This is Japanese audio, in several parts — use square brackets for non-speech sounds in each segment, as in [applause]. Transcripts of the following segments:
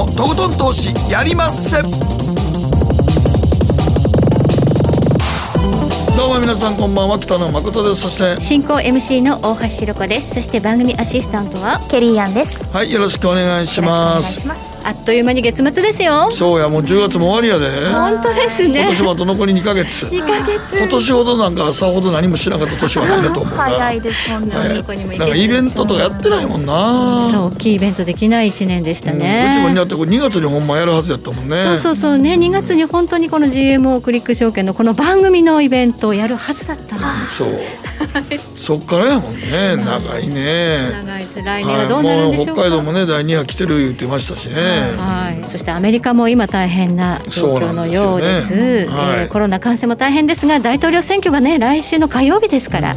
のとことん投資やりまっせ。どうも皆さんこんばんは北野誠です。そして進行 MC の大橋ひろ子です。そして番組アシスタントはケリーアンです。はいよろしくお願いしますあっという間に月末ですよ。そうやもう10月も終わりやで。本当ですね。今年もあと残り2ヶ月？2ヶ月。今年ほどなんかさほど何もしなかった年はないなと思うな。早いです本当に、なんかイベントとかやってないもんな。そう大きいイベントできない一年でしたね、うん。うちもだってこれ2月にほんまやるはずやったもんね。そうそうそうね。2月に本当にこの GMO クリック証券のこの番組のイベントをやるはずだったの。そう [laughs] そっからやもんね長いね。長いです。来年はどうなるんでしょうか、北海道もね第2波来てる言ってましたしね。はい、そしてアメリカも今大変な状況のようです。でねはいえーコロナ感染も大変ですが大統領選挙がね来週の火曜日ですから、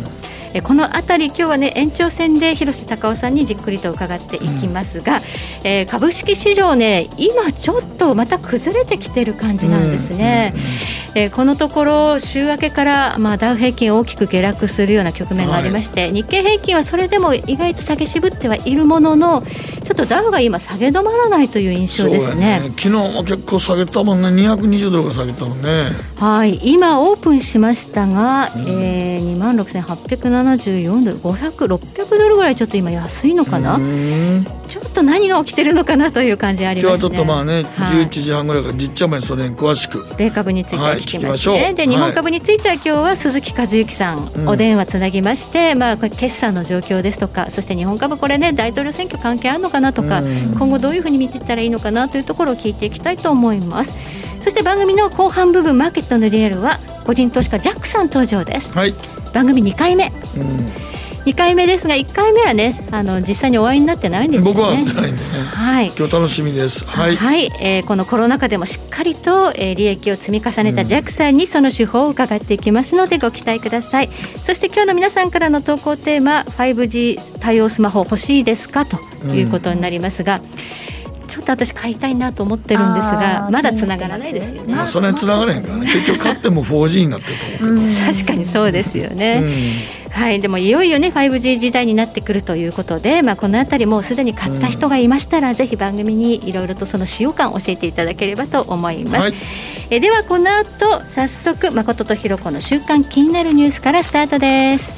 えーこのあたり今日はね延長戦で広瀬隆夫さんにじっくりと伺っていきますが、えー株式市場ね今ちょっとまた崩れてきてる感じなんですね、えーこのところ週明けから、まあ、ダウ平均大きく下落するような局面がありまして、日経平均はそれでも意外と下げ渋ってはいるもののちょっとダウが今下げ止まらないという印象ですね。や昨日も結構下げたもんね。220ドルが下げたもんね。はい。今オープンしましたが、えー、2万6874ドル500、600ドルぐらいちょっと今安いのかな、うん。ちょっと何が起きてるのかなという感じあり今ますね。日はちょっとまあね、はい。11時半ぐらいからじっちゃまにそれに詳しく。米株についてはい聞きますね、聞きましょう。で日本株については今日は鈴木和之さん、うん。お電話つなぎまして、まあ、これ決算の状況ですとかそして日本株これね大統領選挙関係あるのかなとか、うん。今後どういうふうに見ていったらいいのかなというところを聞いていきたいと思います。そして番組の後半部分マーケットのリアルは個人投資家ジャックさん登場です。はい、番組2回目。う2回目ですが1回目はねあの実際にお会いになってないんですよん、ね。僕は会ってないんでね。はい。今日楽しみです。はい、はい、えーこのコロナ禍でもしっかりと、えー利益を積み重ねたジャックさんにその手法を伺っていきますのでご期待ください。そして今日の皆さんからの投稿テーマ 5G 対応スマホ欲しいですか？ということになりますが、ちょっと私買いたいなと思ってるんですがまだつながらないですよね。まあ、それに繋がれへんからね結局買っても 4G になってると思うけど、確かにそうですよね、うん。はい、でもいよいよね 5G 時代になってくるということで、まあ、このあたりもうすでに買った人がいましたら、ぜひ番組にいろいろとその使用感を教えていただければと思います、はい。えではこの後早速誠とひろ子の週刊気になるニュースからスタートです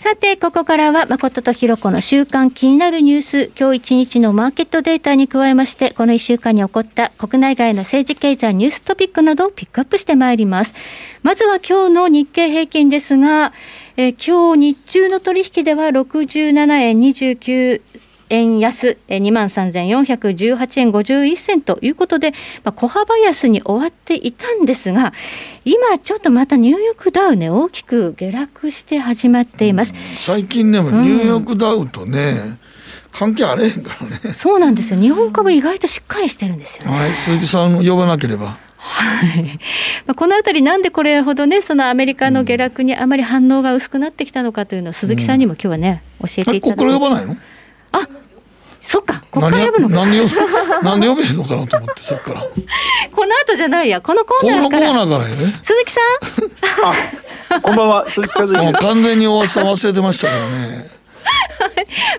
さてここからは誠とひろこの週間気になるニュース。今日一日のマーケットデータに加えましてこの一週間に起こった国内外の政治経済ニューストピックなどをピックアップしてまいります。まずは今日の日経平均ですが、え今日日中の取引では67円29円安、えー23,418円51銭ということで、まあ、小幅安に終わっていたんですが、今ちょっとまたニューヨークダウね、大きく下落して始まっています。最近でもニューヨークダウとね、関係あれへんからねそうなんですよ。日本株意外としっかりしてるんですよね。はい鈴木さんを呼ばなければまあこのあたりなんでこれほどね、そのアメリカの下落にあまり反応が薄くなってきたのかというのを鈴木さんにも今日はね、教えていただここから呼。ばないの？あ、そっか、こっから呼ぶのか。何や何でなんで呼べへんのかなと思ってさっきからこ [laughs] この後じゃないや、このコーナのコーーから。ナーからやね鈴木さん？あ、こんばんは、鈴木和之。完全に大橋さん忘れてましたからね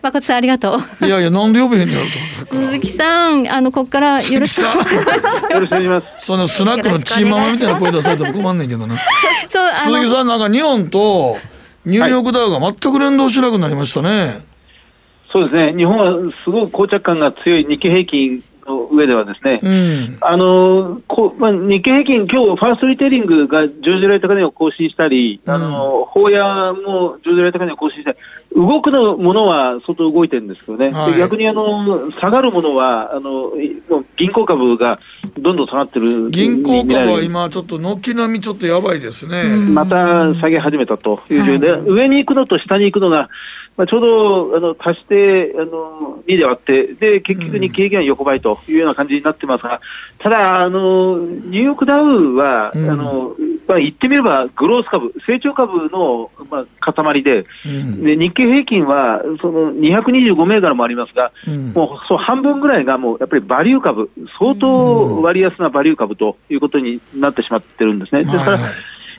誠さんありがとう。いやいやなんで呼べへんのやろと鈴木さん、あの、ここからよろしく。さ [laughs] よろしくお願いします。そのスナックのチーママみたいな声出されても困んねんけどなそう、鈴木、さんなんか日本とニューヨークダウが全く連動しなくなりましたね、そうですね、日本はすごく膠着感が強い日経平均の上ではですね、うん。あのこまあ、日経平均、今日ファーストリテイリングが上場来高値を更新したり、あの法屋も上場来高値を更新したり、動くのものは相当動いてるんですけどね、はい。で逆にあの下がるものはあの銀行株がどんどん下がってる銀行株は見今、ちょっと軒並みちょっとやばいですね。また下げ始めたという状況で、上に行くのと下に行くのが、まあ、ちょうどあの足してあの2で割って、で結局日経平均は横ばいというような感じになってますが、ただ、あのニューヨークダウは、うん。あのまあ、言ってみればグロース株、成長株の、まあ、塊で、うん。で日経平均はその225銘柄もありますが、うん。もうそう半分ぐらいがもうやっぱりバリュー株、相当割安なバリュー株ということになってしまってるんですね。ですから、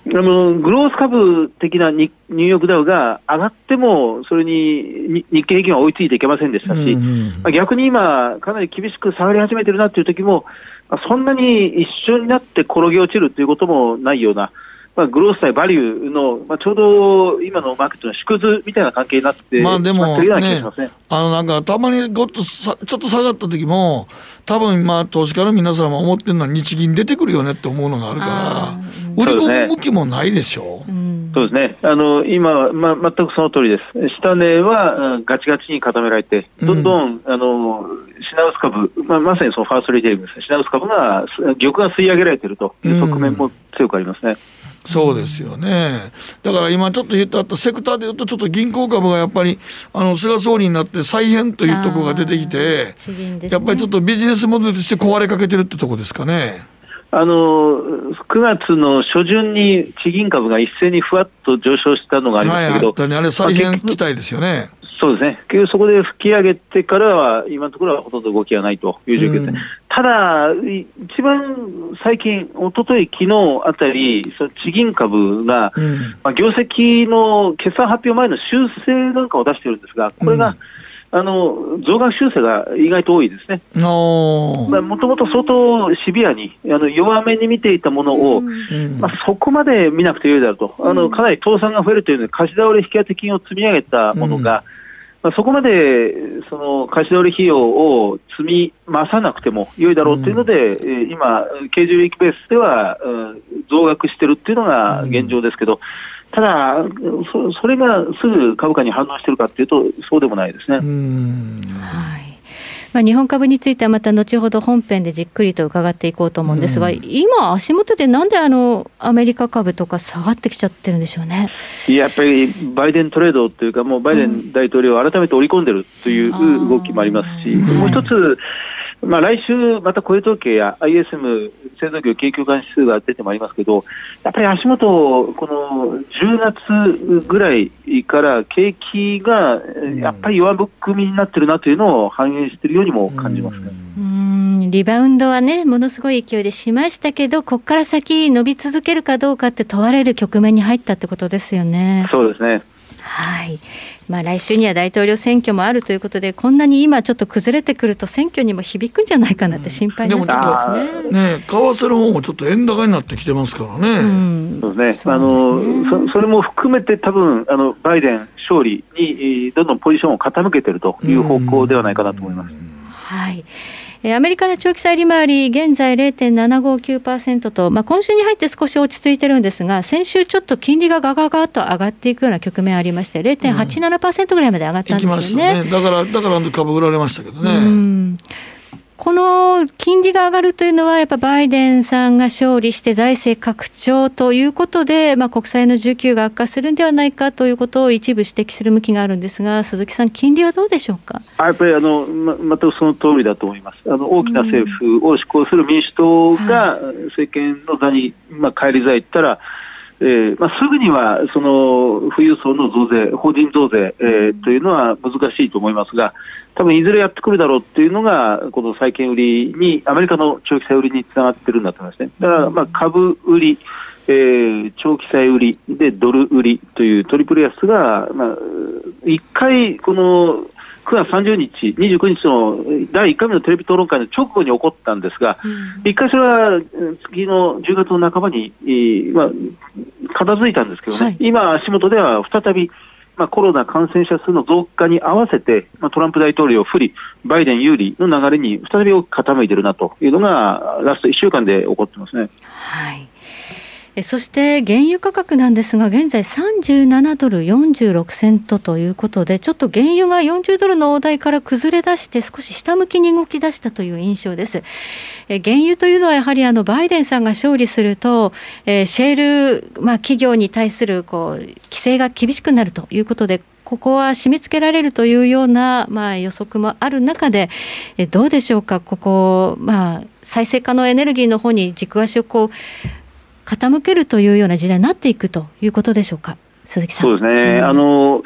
あのグロース株的なニニューヨークダウが上がっても、それにに日経平均は追いついていけませんでしたし、うんうんまあ逆に今、かなり厳しく下がり始めてるなっていう時も、まあそんなに一緒になって転げ落ちるということもないような、まあ、グロース対バリューの、まあ、ちょうど今のマーケットの縮図みたいな関係になってまあでもねあのなんかたまにごっとさちょっと下がった時も、多分まあ投資家の皆さんも思ってるのは日銀出てくるよねって思うのがあるあから、売り込む向きもないでしょ？うんそうですね。あの、今は、ま、全くその通りです。下値は、うんガチガチに固められて、どんどん、あの、品薄株、まあ、まさにそのファーストリテイリングですね。品薄株が、す玉が吸い上げられているという側面も強くありますね。そうですよね。だから今ちょっと言ってあったセクターで言うと、ちょっと銀行株がやっぱり、あの、菅総理になって再編というところが出てきて、ねやっぱりちょっとビジネスモデルとして壊れかけてるってとこですかね。あの、9月の初旬に地銀株が一斉にふわっと上昇したのがありまはい、したけど、あったね。あれ再編期待ですよね。そうですね。結局そこで吹き上げてからは、今のところはほとんど動きがないという状況ですね。うんただ、い一番最近、一昨日昨日あたり、その地銀株が、うん。まあ、業績の決算発表前の修正なんかを出してるんですが、これが、うんあの増額修正が意外と多いですね。もともと相当シビアに、あの弱めに見ていたものを、うんまあ、そこまで見なくてよいだろうと、あのかなり倒産が増えるというので、貸し倒れ引き当て金を積み上げたものが、まあ、そこまでその貸し倒れ費用を積み増さなくても良いだろうというので、えー今、経常利益ベースでは、うん増額してるっていうのが現状ですけど、ただそ、それがすぐ株価に反応してるかっていうと、そうでもないですね。うん。はいまあ、日本株についてはまた後ほど本編でじっくりと伺っていこうと思うんですが、うん今、足元でなんであのアメリカ株とか下がってきちゃってるんでしょうね。いややっぱりバイデントレードというか、もうバイデン大統領を改めて織り込んでるという動きもありますし、うんもう一つ、まあ、来週、また雇用統計や ISM、製造業景況感指数が出てまいりますけど、やっぱり足元、この10月ぐらいから景気がえやっぱり弱含みになってるなというのを反映しているようにも感じますね。うんリバウンドはね、ものすごい勢いでしましたけど、ここから先、伸び続けるかどうかって問われる局面に入ったってことですよね。そうですね。はいまあ、来週には大統領選挙もあるということで、こんなに今、ちょっと崩れてくると、選挙にも響くんじゃないかなって心配になってきますね。ね為替の方もちょっと円高になってきてますからね。うんそうですね。あのそそれも含めて多分あのバイデン勝利にえーどんどんポジションを傾けているという方向ではないかなと思います。はい。えーアメリカの長期債利回り、現在0.759%と、まあ、今週に入って少し落ち着いてるんですが、先週ちょっと金利がガガガッと上がっていくような局面ありまして、0.87%ぐらいまで上がったんですよね。したね。だから、だから株売られましたけどうね。んこの金利が上がるというのは、やっぱバイデンさんが勝利して財政拡張ということで、まあ、国債の需給が悪化するんではないかということを一部指摘する向きがあるんですが、鈴木さん、金利はどうでしょうか？あやっぱりあの、ま、全くその通りだと思います。あの大きな政府を施行する民主党が政権の座に、まあ、返り咲いたら、えーまあ、すぐにはその富裕層の増税、法人増税、えーというのは難しいと思いますが、多分いずれやってくるだろうっていうのが、この債券売りに、アメリカの長期債売りにつながってるんだと思いますね。だから、まあ、株売り、えー長期債売りでドル売りというトリプル安が、まあ、一回、この9月30日、29日の第1回目のテレビ討論会の直後に起こったんですが、一回それはうん次の10月の半ばに、えーまあ、片付いたんですけどね、はい今、足元では再び、まあ、コロナ感染者数の増加に合わせて、まあ、トランプ大統領不利、バイデン有利の流れに再び大きく傾いているなというのが、ラスト1週間で起こってますね。はい。そして原油価格なんですが、現在37ドル46セントということで、ちょっと原油が40ドルの大台から崩れ出して、少し下向きに動き出したという印象です。原油というのはやはりあのバイデンさんが勝利すると、シェール、まあ、企業に対するこう規制が厳しくなるということで、ここは締め付けられるというような、まあ、予測もある中で、えどうでしょうか、ここ、まあ、再生可能エネルギーの方に軸足をこう傾けるというような時代になっていくということでしょうか。鈴木さん。そうですね、うん、あの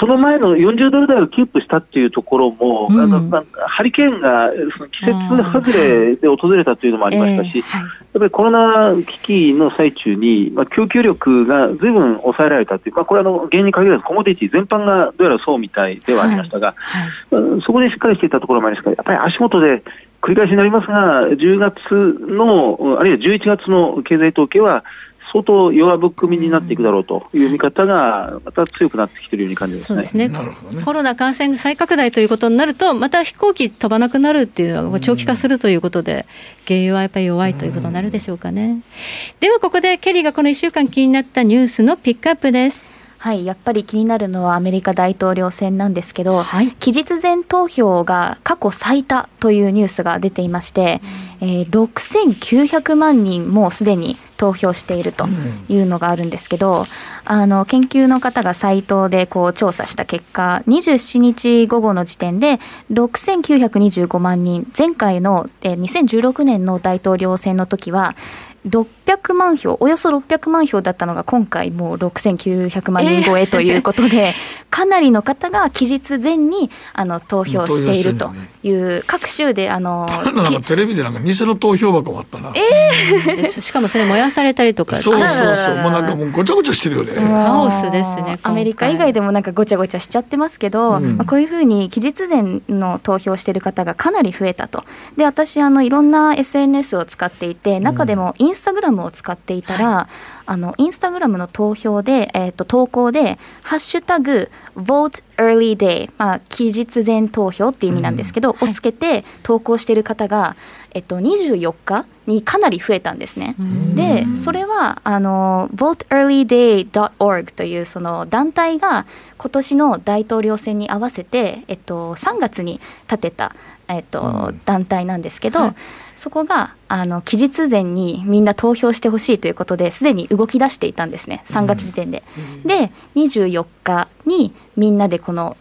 その前の40ドル台をキープしたっていうところも、うん、あのまあ、ハリケーンがその季節外れで訪れたというのもありましたし、えーはい、やっぱりコロナ危機の最中に、まあ、供給力がずいぶん抑えられたという、まあ、これはあの原因に限らずコモディティ全般がどうやらそうみたいではありましたが、はい。はい、そこでしっかりしていたところもありますが、やっぱり足元で繰り返しになりますが、10月の、あるいは11月の経済統計は、相当弱含みになっていくだろうという見方が、また強くなってきているように感じます、ね、そうですね、ね、コロナ感染再拡大ということになると、また飛行機飛ばなくなるっていうのが長期化するということで、原油はやっぱり弱いということになるでしょうかね。ではここで、ケリーがこの1週間気になったニュースのピックアップです。はい、やっぱり気になるのはアメリカ大統領選なんですけど、はい、期日前投票が過去最多というニュースが出ていまして、うん、えー、6900万人もうすでに投票しているというのがあるんですけど、うん、あの研究の方がサイトでこう調査した結果27日午後の時点で6925万人。前回の2016年の大統領選の時は600万票、およそ600万票だったのが、今回もう6900万人超えということで、えー、かなりの方が期日前にあの投票しているという、各州で、あのテレビでなんか偽の投票箱もあったな。えー、[laughs] しかもそれ燃やされたりとか。そうそうそう、もうなんかもうごちゃごちゃしてるよね。カオスですね。アメリカ以外でもなんかごちゃごちゃしちゃってますけど、うん、まあ、こういうふうに期日前の投票している方がかなり増えたと。で、私、あの、いろんな SNS を使っていて、中でもインスタグラムを使っていたら、はい、あのインスタグラムの投票で、えーと、投稿で「ハッシュタグ #vote early day」まあ期日前投票っていう意味なんですけど、うん、をつけて投稿している方が、えっと、24日にかなり増えたんですね。でそれはあの voteearlyday.org というその団体が今年の大統領選に合わせて、えっと、3月に立てた、えっと、団体なんですけど、はいそこがあの期日前にみんな投票してほしいということですでに動き出していたんですね3月時点で。うん、で24日にみんなでこの、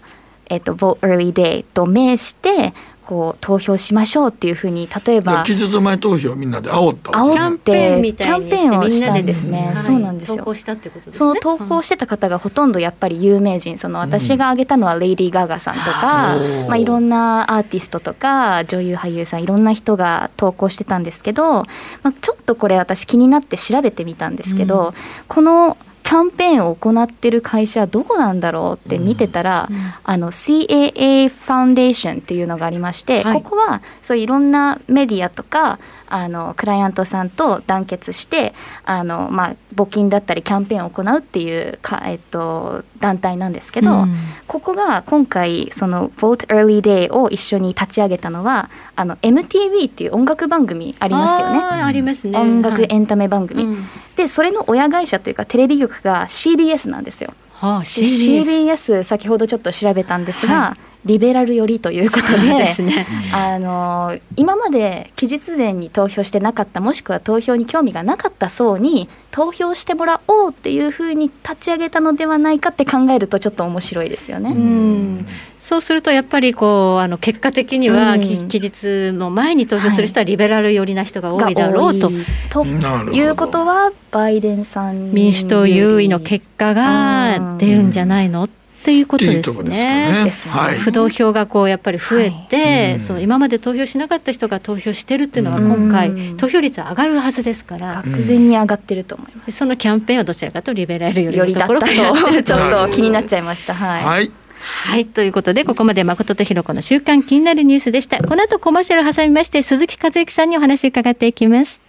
えっと、Vote Early Day と名してこう投票しましょうっていうふうに例えば期日前投票みんなで煽った煽ってキャンペーンをしたんですね、うん、そうなんですよ、投稿したってことですね。その投稿してた方がほとんどやっぱり有名人。その私が挙げたのはレイディー・ガガさんとか、うん、まあ、いろんなアーティストとか女優俳優さんいろんな人が投稿してたんですけど、まあ、ちょっとこれ私気になって調べてみたんですけど、うん、このキャンペーンを行ってる会社はどこなんだろうって見てたら、うん、あの CAA ファウンデーションっていうのがありまして、はい、ここはそういろんなメディアとかあのクライアントさんと団結してあの、まあ、募金だったりキャンペーンを行うっていうか、えっと、団体なんですけど、うん、ここが今回その Vote Early Day を一緒に立ち上げたのはあの MTV っていう音楽番組ありますよね。ありますね。音楽エンタメ番組、はい、でそれの親会社というかテレビ局が CBS なんですよ。はあ、CBS, CBS 先ほどちょっと調べたんですが、はいリベラル寄りということでですね、あの今まで期日前に投票してなかったもしくは投票に興味がなかった層に投票してもらおうっていうふうに立ち上げたのではないかって考えるとちょっと面白いですよね。うん。そうするとやっぱりこうあの結果的には期日の前に投票する人はリベラル寄りな人が多いだろうと。ということはバイデンさん民主党優位の結果が出るんじゃないの、っていうことですね。ねはい、不動票がこうやっぱり増えて、はい、そう今まで投票しなかった人が投票してるっていうのが今回、投票率上がるはずですから、確然に上がってると思います。そのキャンペーンはどちらかとリベラルよりのところか [laughs] とちょっと気になっちゃいました。はい。はいはい。ということで、ここまで誠とひろ子の週刊気になるニュースでした。この後コマーシャル挟みまして、鈴木和之さんにお話を伺っていきます。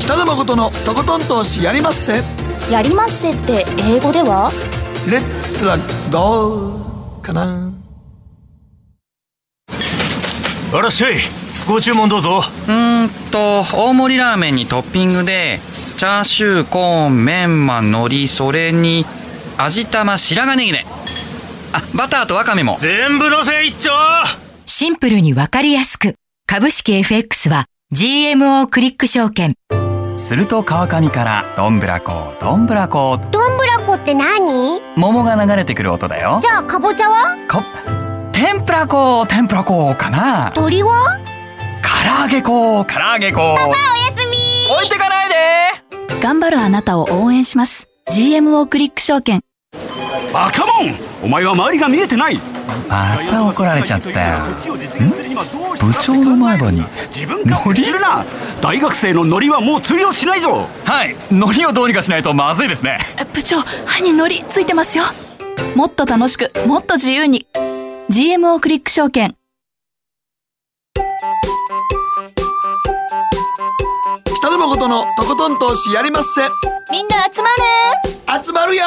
北野誠のとことん投資やりまっせ。やりまっせって英語では？レッツはどうかな？あらっしゃいご注文どうぞ。うーんと大盛りラーメンにトッピングでチャーシューコーンメンマ海苔それに味玉白髪ネギねあバターとわかめも。全部のせ一丁。シンプルにわかりやすく。株式 FX は GMO クリック証券すると川上からどんぶらこどんぶらこ。どんぶらこって何？桃が流れてくる音だよ。じゃあかぼちゃは？か天ぷら粉天ぷら粉かな。鳥は？唐揚げ粉唐揚げ粉パパおやすみ置いてかないで。頑張るあなたを応援します。GMO クリック証券バカモンお前は周りが見えてない。また怒られちゃったよ。部長の前歯に自分勝手するな大学生のノリはもう通用しないぞ。はい。海苔をどうにかしないとまずいですね。部長歯にのりついてますよ。もっと楽しくもっと自由に。GMO クリック証券。北野誠のとことん投資やりまっせ。みんな集まる。集まるよ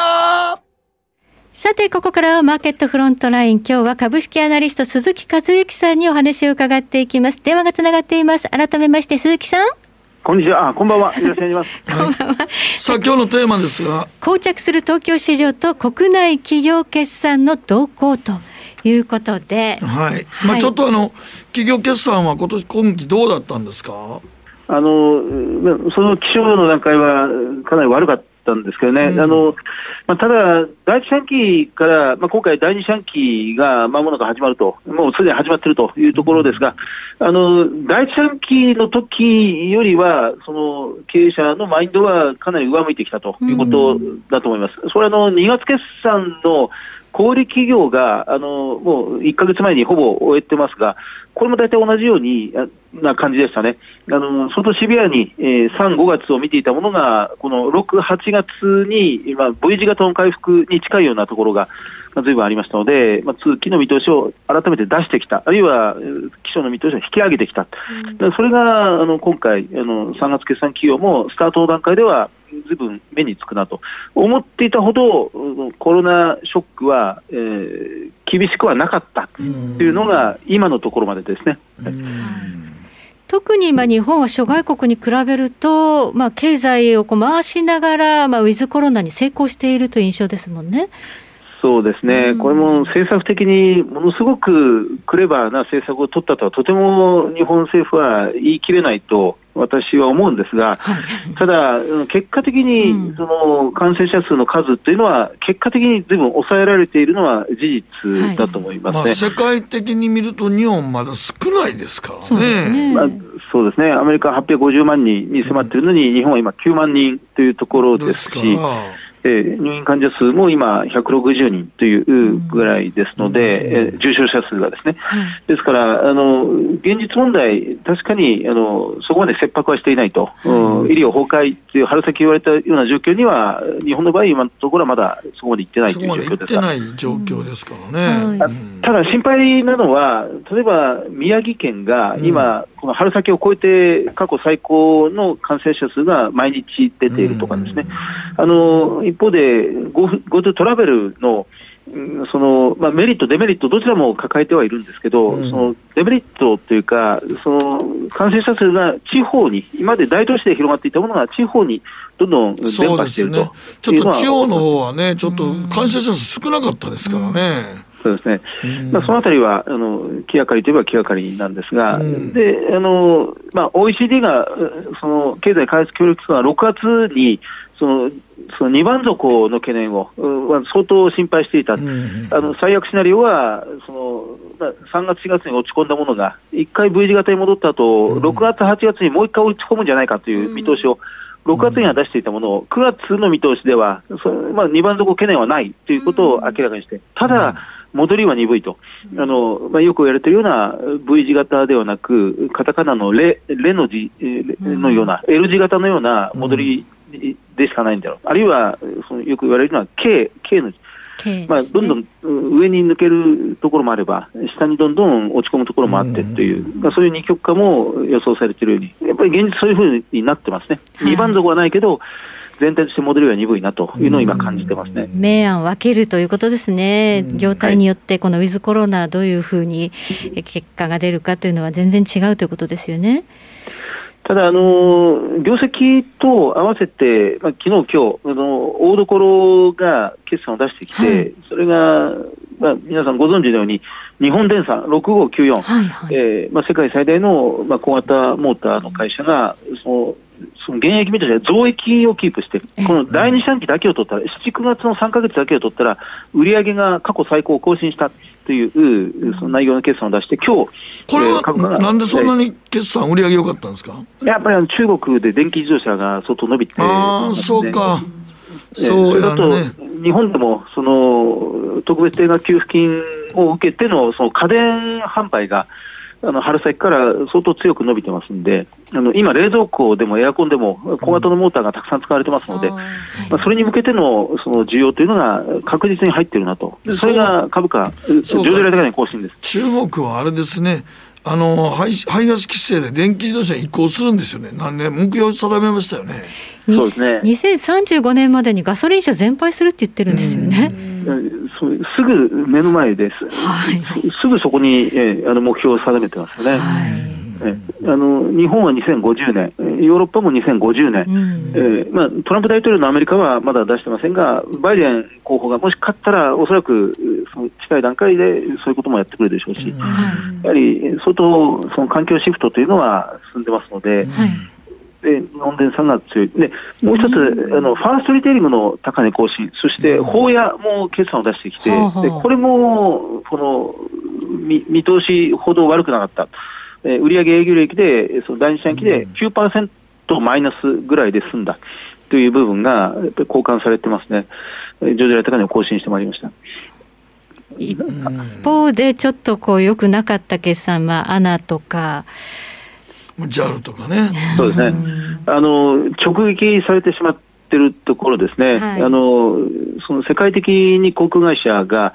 さて、ここからはマーケットフロントライン。今日は株式アナリスト鈴木和之さんにお話を伺っていきます。電話がつながっています。改めまして鈴木さん。こんにちは。あ、こんばんは。よろしくお願いします。[laughs] こんばんは。さあ今日のテーマですが膠着する東京市場と国内企業決算の動向ということで。はい、まあ、ちょっとあの企業決算は今年今期どうだったんですか？あの、うんその気象の段階はかなり悪かったんですけどね。うんあの、まあ、ただ、第一四半期から、まあ、今回第二四半期が間もなく始まると、もうすでに始まっているというところですが、あの、第一四半期の時よりは、その、経営者のマインドはかなり上向いてきたということだと思います。それはあの、2月決算の小売企業が、あの、もう1ヶ月前にほぼ終えてますが、これも大体同じようにあな感じでしたね。あの、相当シビアに、えー3、5月を見ていたものが、この6、8月に、今、V 字型の回復に近いようなところが、まあ、随分ありましたので、まあ、通期の見通しを改めて出してきた、あるいは、えー基礎の見通しを引き上げてきた。だからそれが、あの、今回、あの、3月決算企業も、スタートの段階では、ずいぶん目につくなと思っていたほど、うんコロナショックは、えー厳しくはなかったというのが、今のところまでですね。特に今日本は諸外国に比べると、まあ、経済をこう回しながら、まあ、ウィズコロナに成功しているという印象ですもんね。そうですね、これも政策的にものすごくクレバーな政策を取ったとは、とても日本政府は言い切れないと私は思うんですが、ただ、うん結果的にその感染者数の数というのは、結果的にずいぶん抑えられているのは事実だと思いますね。まあ、世界的に見ると日本まだ少ないですからね。そうですね。まあ、そうですね、アメリカは850万人に迫っているのに、日本は今9万人というところですし、えー入院患者数も今160人というぐらいですので、えー重症者数がですね。ですから、あの、現実問題、確かに、あの、そこまで切迫はしていないと、うん。医療崩壊という春先言われたような状況には、日本の場合、今のところはまだそこまで行ってないという状況です。が。てない状況ですからね。ただ心配なのは、例えば宮城県が今、この春先を超えて過去最高の感染者数が毎日出ているとかですね、あの一方で GoTo トラベルのうんそのまあ、メリット、デメリット、どちらも抱えてはいるんですけど、うん。そのデメリットというか、その感染者数が地方に、今まで大都市で広がっていたものが地方にどんどん伝播しているですねと。ちょっと地方の方はね、ちょっと感染者数少なかったですからね。そうですね、まあ、そのあたりはあの気がかりといえば気がかりなんですが、うん。であのまあ、OECD がうその経済開発協力機関が6月にそのその2番底の懸念を相当心配していた、うんあの最悪シナリオはその、まあ、3月、4月に落ち込んだものが、1回 V 字型に戻った後、6月、8月にもう1回落ち込むんじゃないかという見通しを、6月には出していたものを、9月の見通しでは、そまあ、2番底懸念はないということを明らかにして、ただ、戻りは鈍いと、あのまあ、よく言われているような V 字型ではなく、カタカナのレレの字のような、L 字型のような戻りでしかないんだろう、あるいはそのよく言われるのは K, K の字。まあ、どんどんうん上に抜けるところもあれば、下にどんどん落ち込むところもあってという、まあ、そういう二極化も予想されているように、やっぱり現実そういうふうになってますね。はい。2番底はないけど、全体としてモデルは鈍いなというのを今、感じてますね。明暗分けるということですね、業態によって、このウィズコロナ、どういうふうに結果が出るかというのは全然違うということですよね。ただ、あの業績と合わせて、まあ昨日今日あの大所が決算を出してきて、はい、それが、まあ、皆さんご存知のように、日本電産6594、はいはい、えー、まあ、世界最大の、まあ、小型モーターの会社が、そのその現役見として増益をキープして、この第二四半期だけを取ったら、7、9月の3か月だけを取ったら、売上が過去最高を更新したという、その内容の決算を出して、今日これは、なんでそんなに決算、売上良かったんですか？やっぱり中国で電気自動車が相当伸びて、ああ、そうか。そうやね、日本でもその特別定額給付金を受けてのその家電販売があの春先から相当強く伸びてますんで、あの今、冷蔵庫でもエアコンでも小型のモーターがたくさん使われてますので、まあ、それに向けてのその需要というのが確実に入ってるなと、それが株価、上場来高値更新です。中国はあれですね、あの排排ガス規制で電気自動車に移行するんですよね、何年、目標定めましたよね。そうですね。2035年までにガソリン車全廃するって言ってるんですよね。すぐ目の前です、はい、すぐそこに、えあの目標を定めてますよね。はいあの日本は2050年、ヨーロッパも2050年、うん、えー、まあ、トランプ大統領のアメリカはまだ出してません。が、バイデン候補がもし勝ったら、おそらくその近い段階でそういうこともやってくるでしょうし、うん、やはり相当その環境シフトというのは進ん。でますので、はいで日本電産が強い、でもう一つ、あのファーストリテイリングの高値更新、そして法屋も決算を出してきて、でこれもこの見見通しほど悪くなかった、えー、売上営業利益で、その第二四半期で9%マイナスぐらいで済んだ。という部分が、やっぱり交換されてますね、上場来高値を更新してまいりました。一方で、ちょっとこう良くなかった決算は、アナとか、JAL とかね。そうですね。あの、直撃されてしまってるところですね。はい、あの、その世界的に航空会社が、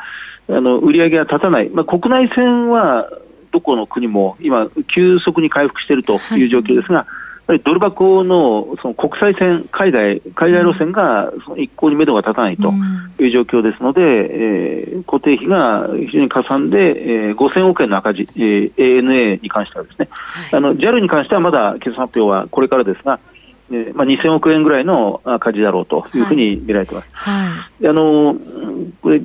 あの、売り上げが立たない。まあ、国内線は、どこの国も今、急速に回復しているという状況ですが、はいぱりドル箱のその国際線、海外、海外路線がその一向に目処が立たないという状況ですので、うん、えー、固定費が非常にかさんで、えー、5000億円の赤字、えー、ANA に関してはですね、はい、あの JAL に関してはまだ決算発表はこれからですが、えーまあ、2000億円ぐらいの赤字だろうというふうに見られています。はい。はい、あのこれ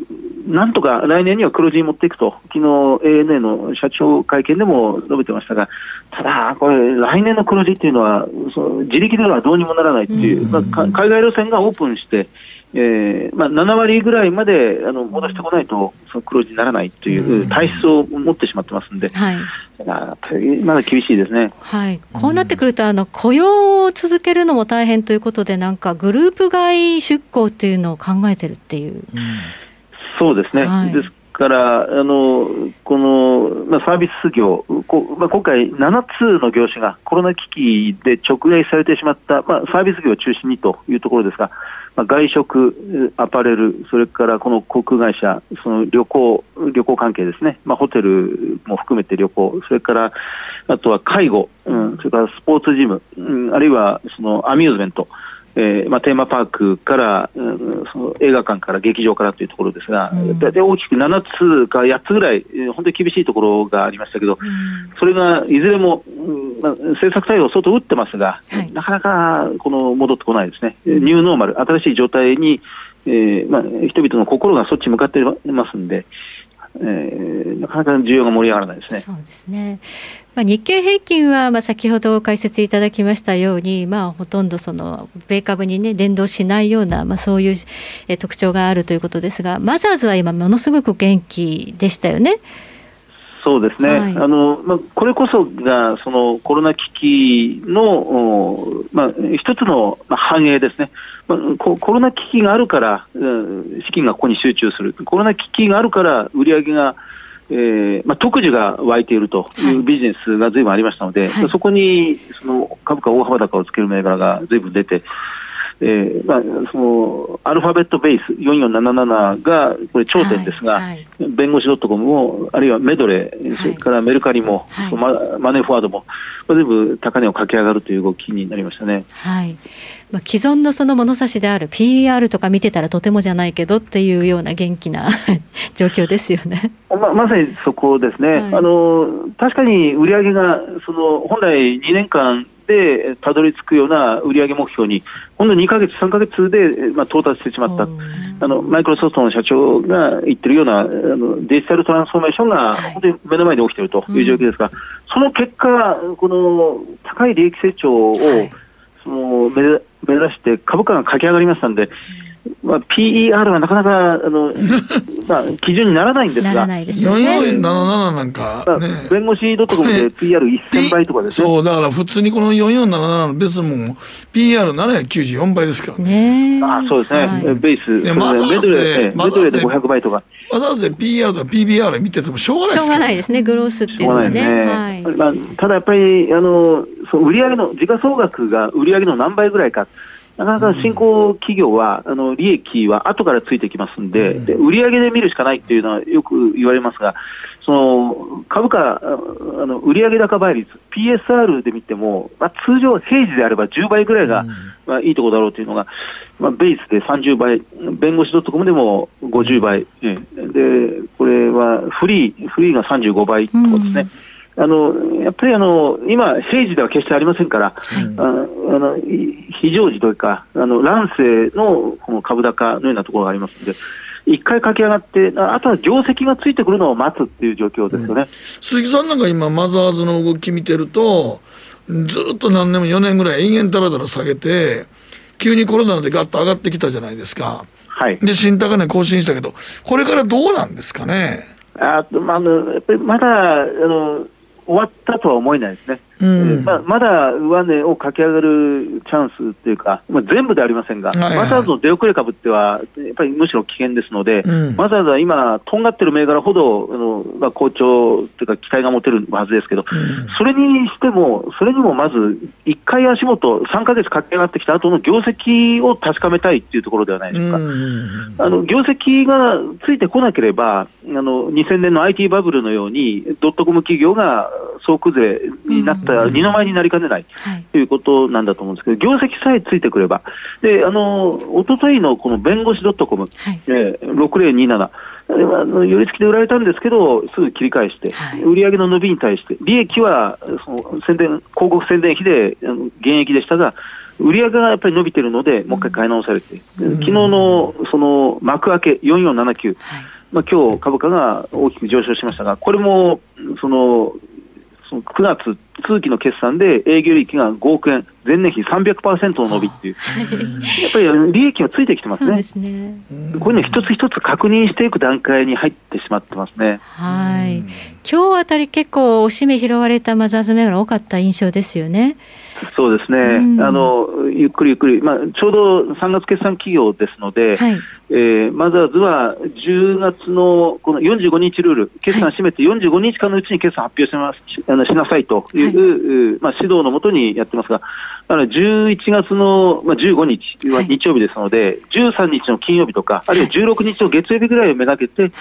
なんとか来年には黒字に持っていくと、昨日 ANA の社長会見でも述べてましたが、ただ、これ、来年の黒字っていうのは、その自力ではどうにもならないっていう、まあ、海外路線がオープンして、えーまあ、7割ぐらいまであの戻してこないと、その黒字にならないという体質を持ってしまってますんで、はい、まだ厳しいですね、はい、こうなってくると、あの雇用を続けるのも大変ということで、なんかグループ外出向っていうのを考えてるっていう。うん。そうですね。はい、ですから、あのこの、まあ、サービス業、こまあ、今回、7つの業種がコロナ危機で直撃されてしまった、まあ、サービス業を中心にというところですが、まあ、外食、アパレル、それからこの航空会社、その旅行、旅行関係ですね、まあ、ホテルも含めて旅行、それからあとは介護、うん、それからスポーツジム、うん、あるいはそのアミューズメント。えーまあ、テーマパークから、うん、その映画館から劇場からというところですが、大、う、体、ん、大きく7つか8つぐらい、本当に厳しいところがありましたけど、うん、それがいずれも、うんまあ、政策対応、相当打ってますが、はい、なかなかこの戻ってこないですね、ニューノーマル、新しい状態に、えーまあ、人々の心がそっち向かっていますんで、えー、なかなか需要が盛り上がらないですね。そうですね。まあ、日経平均は、まあ、先ほど解説いただきましたように、まあ、ほとんどその米株に、ね、連動しないような、まあ、そういうえ特徴があるということですが、マザーズは今、ものすごく元気でしたよね。そうですね、はい、あのまあ、これこそがそのコロナ危機の、まあ、一つの反映ですね、まあ、コロナ危機があるから、資金がここに集中する、コロナ危機があるから売り上げがえーまあ、特需が湧いているというビジネスがずいぶんありましたので、はい、そこにその株価大幅高をつける銘柄がずいぶん出て、えーまあ、そのアルファベットベース4477がこれ頂点ですが、はいはい。弁護士 .com も、あるいはメドレー、それからメルカリも、はい。ママネーフォワードも、これ全部高値を駆け上がるという動きになりましたね。はい。まあ、既存のその物差しである PER とか見てたらとてもじゃないけどっていうような元気な [laughs] 状況ですよね。ままさにそこですね、はい。あの確かに売上がその本来2年間でたどり着くような売上目標に、ほんの2ヶ月、3ヶ月で、まあ、到達してしまった、あのマイクロソフトの社長が言ってるようなあのデジタルトランスフォーメーションがはい。本当に目の前に起きているという状況ですが、その結果、この高い利益成長を、はい。その目指目指して株価が駆け上がりましたんで、まあ、PER はなかなかあの、[laughs] まあ、基準にならないんですが。なら、ないですよね。4477なんかまあね。弁護士 .com で PR1000 倍とかですね。そう、だから普通にこの4477の別も PR794 倍ですからね。ねあそうですね、はい。ベース、でマザーズでメドレー、ええマザーズでメドレーで500倍とか、わざわざ PR とか PBR 見ててもしょうがないでしょうがないですね、グロースっていうしょうがのはね。ね、はい。まあ、ただやっぱりあのその売上の時価総額が売上の何倍ぐらいか、なかなか新興企業は、あの利益は後からついてきますんで、で売上で見るしかないっていうのはよく言われますが、その株価、ああの売上高倍率、PSR で見ても、まあ、通常、平時であれば10倍ぐらいが、まあ、いいところだろうというのが、まあ、ベースで30倍、弁護士 .com でも50倍、ええ。でこれはフリー、フリーが35倍とかですね。あのやっぱりあの今、平時では決してありませんから、あのあのい非常時というか、あの乱世のこの株高のようなところがありますので、一回駆け上がって、ああとは業績がついてくるのを待つっていう状況ですよね。鈴木さんなんか今、マザーズの動き見てると、ずっと何年も4年ぐらい延々だらだら下げて、急にコロナでガッと上がってきたじゃないですか。はいで、新高値更新したけど、これからどうなんですかね？あまあ、あのやっぱりまだあの終わったとは思えないですね、うん。えーまあ、まだ上値を駆け上がるチャンスっていうか、まあ、全部ではありませんが、はいはい。マザーズの出遅れ株っては、やっぱりむしろ危険ですので、うん。マザーズは今、とんがってる銘柄ほどあの、まあ、好調というか、期待が持てるはずですけど、それにしても、それにもまず、1回足元、3ヶ月駆け上がってきた後の業績を確かめたいっていうところではないですか。うん。あの業績がついてこなければ、あの2000年の IT バブルのように、ドットコム企業が総崩れになった二の舞になりかねないはい。ということなんだと思うんですけど、業績さえついてくれば、であの一昨日のこの弁護士 .com、はい。えー6027、あれはあの寄り付きで売られたんですけど、すぐ切り返して、はい。売上の伸びに対して、利益はその宣伝広告宣伝費で減益でしたが、売上がやっぱり伸びてるので、もう一回買い直されて、昨日のその幕開け4479、はい。まあ今日株価が大きく上昇しましたが、これもその9月通期の決算で営業利益が5億円、前年比300%の伸びっていう、やっぱり利益がついてきてますねそうで。すね。こういうの一つ一つ確認していく段階に入ってしまってますね。はい。今日あたり結構おしめ拾われたマザーズ銘柄多かった印象ですよね。そうですね、うんあのゆっくりゆっくり、まあ、ちょうど3月決算企業ですので、はい。えーマザーズは10月のこの45日ルール、決算締めて45日間のうちに決算発表します。しあのしなさいという、まあ、指導のもとにやってますが、だから11月の、まあ、15日ははい。日曜日ですので、13日の金曜日とか、あるいは16日の月曜日ぐらいをめがけて、はい。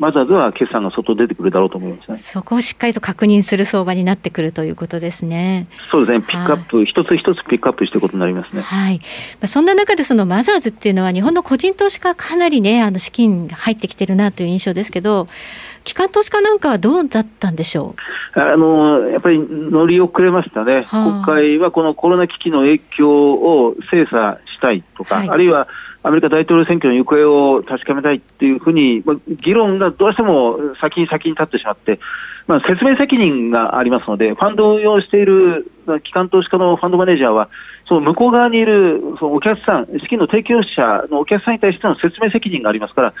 マザーズは決算が外出てくるだろうと思いますね。そこをしっかりと確認する相場になってくるということですね。そうですね、ピックアップ、一つ一つピックアップしていくことになりますね。はい。まあそんな中でそのマザーズっていうのは日本の個人投資家かなりね、あの資金入ってきてるなという印象ですけど、機関投資家なんかはどうだったんでしょあのやっぱり乗り遅れましたね、はあ国会はこのコロナ危機の影響を精査したいとか、はいあるいはアメリカ大統領選挙の行方を確かめたいっていうふうに、まあ議論がどうしても先に先に立ってしまって、まあ、説明責任がありますので、ファンドを運用している機関投資家のファンドマネージャーは、その向こう側にいるそのお客さん、資金の提供者のお客さんに対しての説明責任がありますから、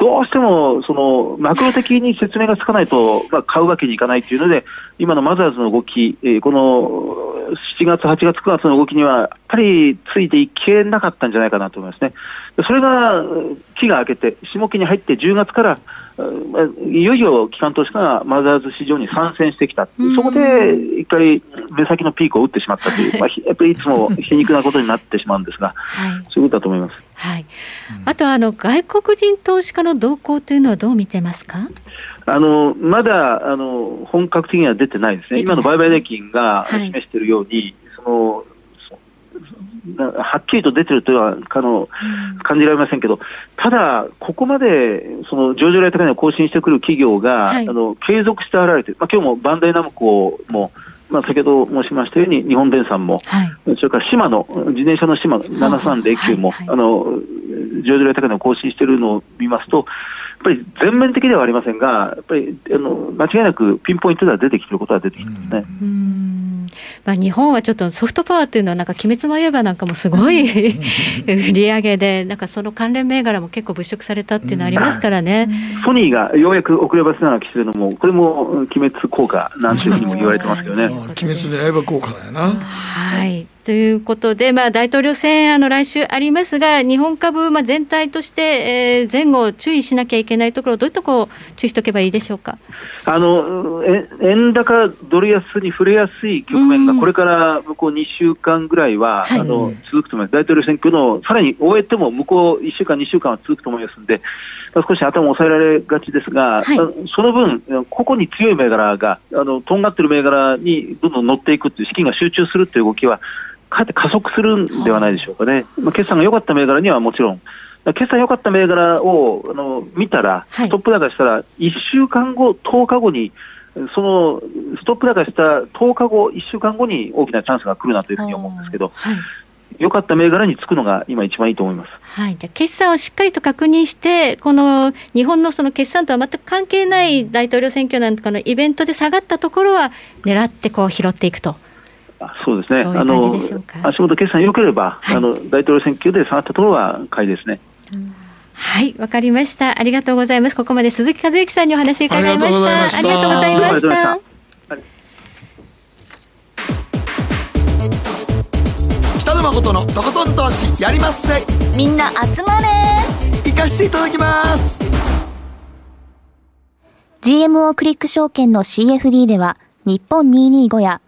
どうしてもそのマクロ的に説明がつかないと、まあ、買うわけにいかないというので、今のマザーズの動き、えーこの7月、8月、9月の動きには、やっぱりついていけなかったんじゃないかなと思いますね。でそれが、うん期が明けて、下期に入って10月から、まあいよいよ機関投資家がマザーズ市場に参戦してきた、そこで一回、目先のピークを打ってしまったという、まあ、ひやっぱりいつも皮肉なことになってしまうんですが、そういうことだと思います。はい、あとあの外国人投資家の動向というのはどう見てますか？あのまだあの本格的には出てないですね、今の売買代金がはい。示しているように、そのなはっきりと出てるとはかの感じられませんけど、ただ、ここまでその上場来高値を更新してくる企業が、はい。あの継続して現れてまあ今日もバンダイナムコも、まあ、先ほど申しましたように、日本電産も、それから島の、自転車の島7309も、あの上場来高値を更新しているのを見ますと、ぱり全面的ではありませんが、やっぱりあの間違いなくピンポイントでは出てきていることは出てきてますね。まあ、日本はちょっとソフトパワーというのは、なんか鬼滅の刃なんかもすごい [laughs] 売り上げで、なんかその関連銘柄も結構物色されたっていうのありますからね。ソニーがようやく遅ればせながら来てるのも、これもうん鬼滅効果なんていうふうにも言われてますけどね。鬼滅の刃効果だよな。はい。ということで、まあ、大統領選、あの、来週ありますが、日本株、まあ、全体として、えー前後注意しなきゃいけないところ、どういうところを注意しておけばいいでしょうか？あのえ円高ドル安に触れやすい局面が、これから向こう2週間ぐらいは、あの続くと思います、大統領選挙のさらに終えても、向こう1週間、2週間は続くと思いますので、まあ少し頭を抑えられがちですが、あその分、個々に強い銘柄が、あのとんがってる銘柄にどんどん乗っていくっていう、資金が集中するという動きは、かえって加速するんではないでしょうかね。まあ、決算が良かった銘柄にはもちろん、決算良かった銘柄をあの見たら、ストップ高したら、1週間後、10日後に、そのストップ高した10日後、1週間後に大きなチャンスが来るなというふうに思うんですけど、良かった銘柄につくのが今、一番いいと思います。はい。じゃあ、決算をしっかりと確認して、この日本のその決算とは全く関係ない大統領選挙なんかのイベントで下がったところは、狙ってこう拾っていくと。そうですね。あの足元決算良ければ、あの大統領選挙で下がったところは買いですね。はい、わかりました。ありがとうございます。ここまで鈴木和之さんにお話伺いました。ありがとうございました。北野誠のとことん投資やりまっせみんな集まれ行かしていただきます GMO クリック証券の CFD では、日本225や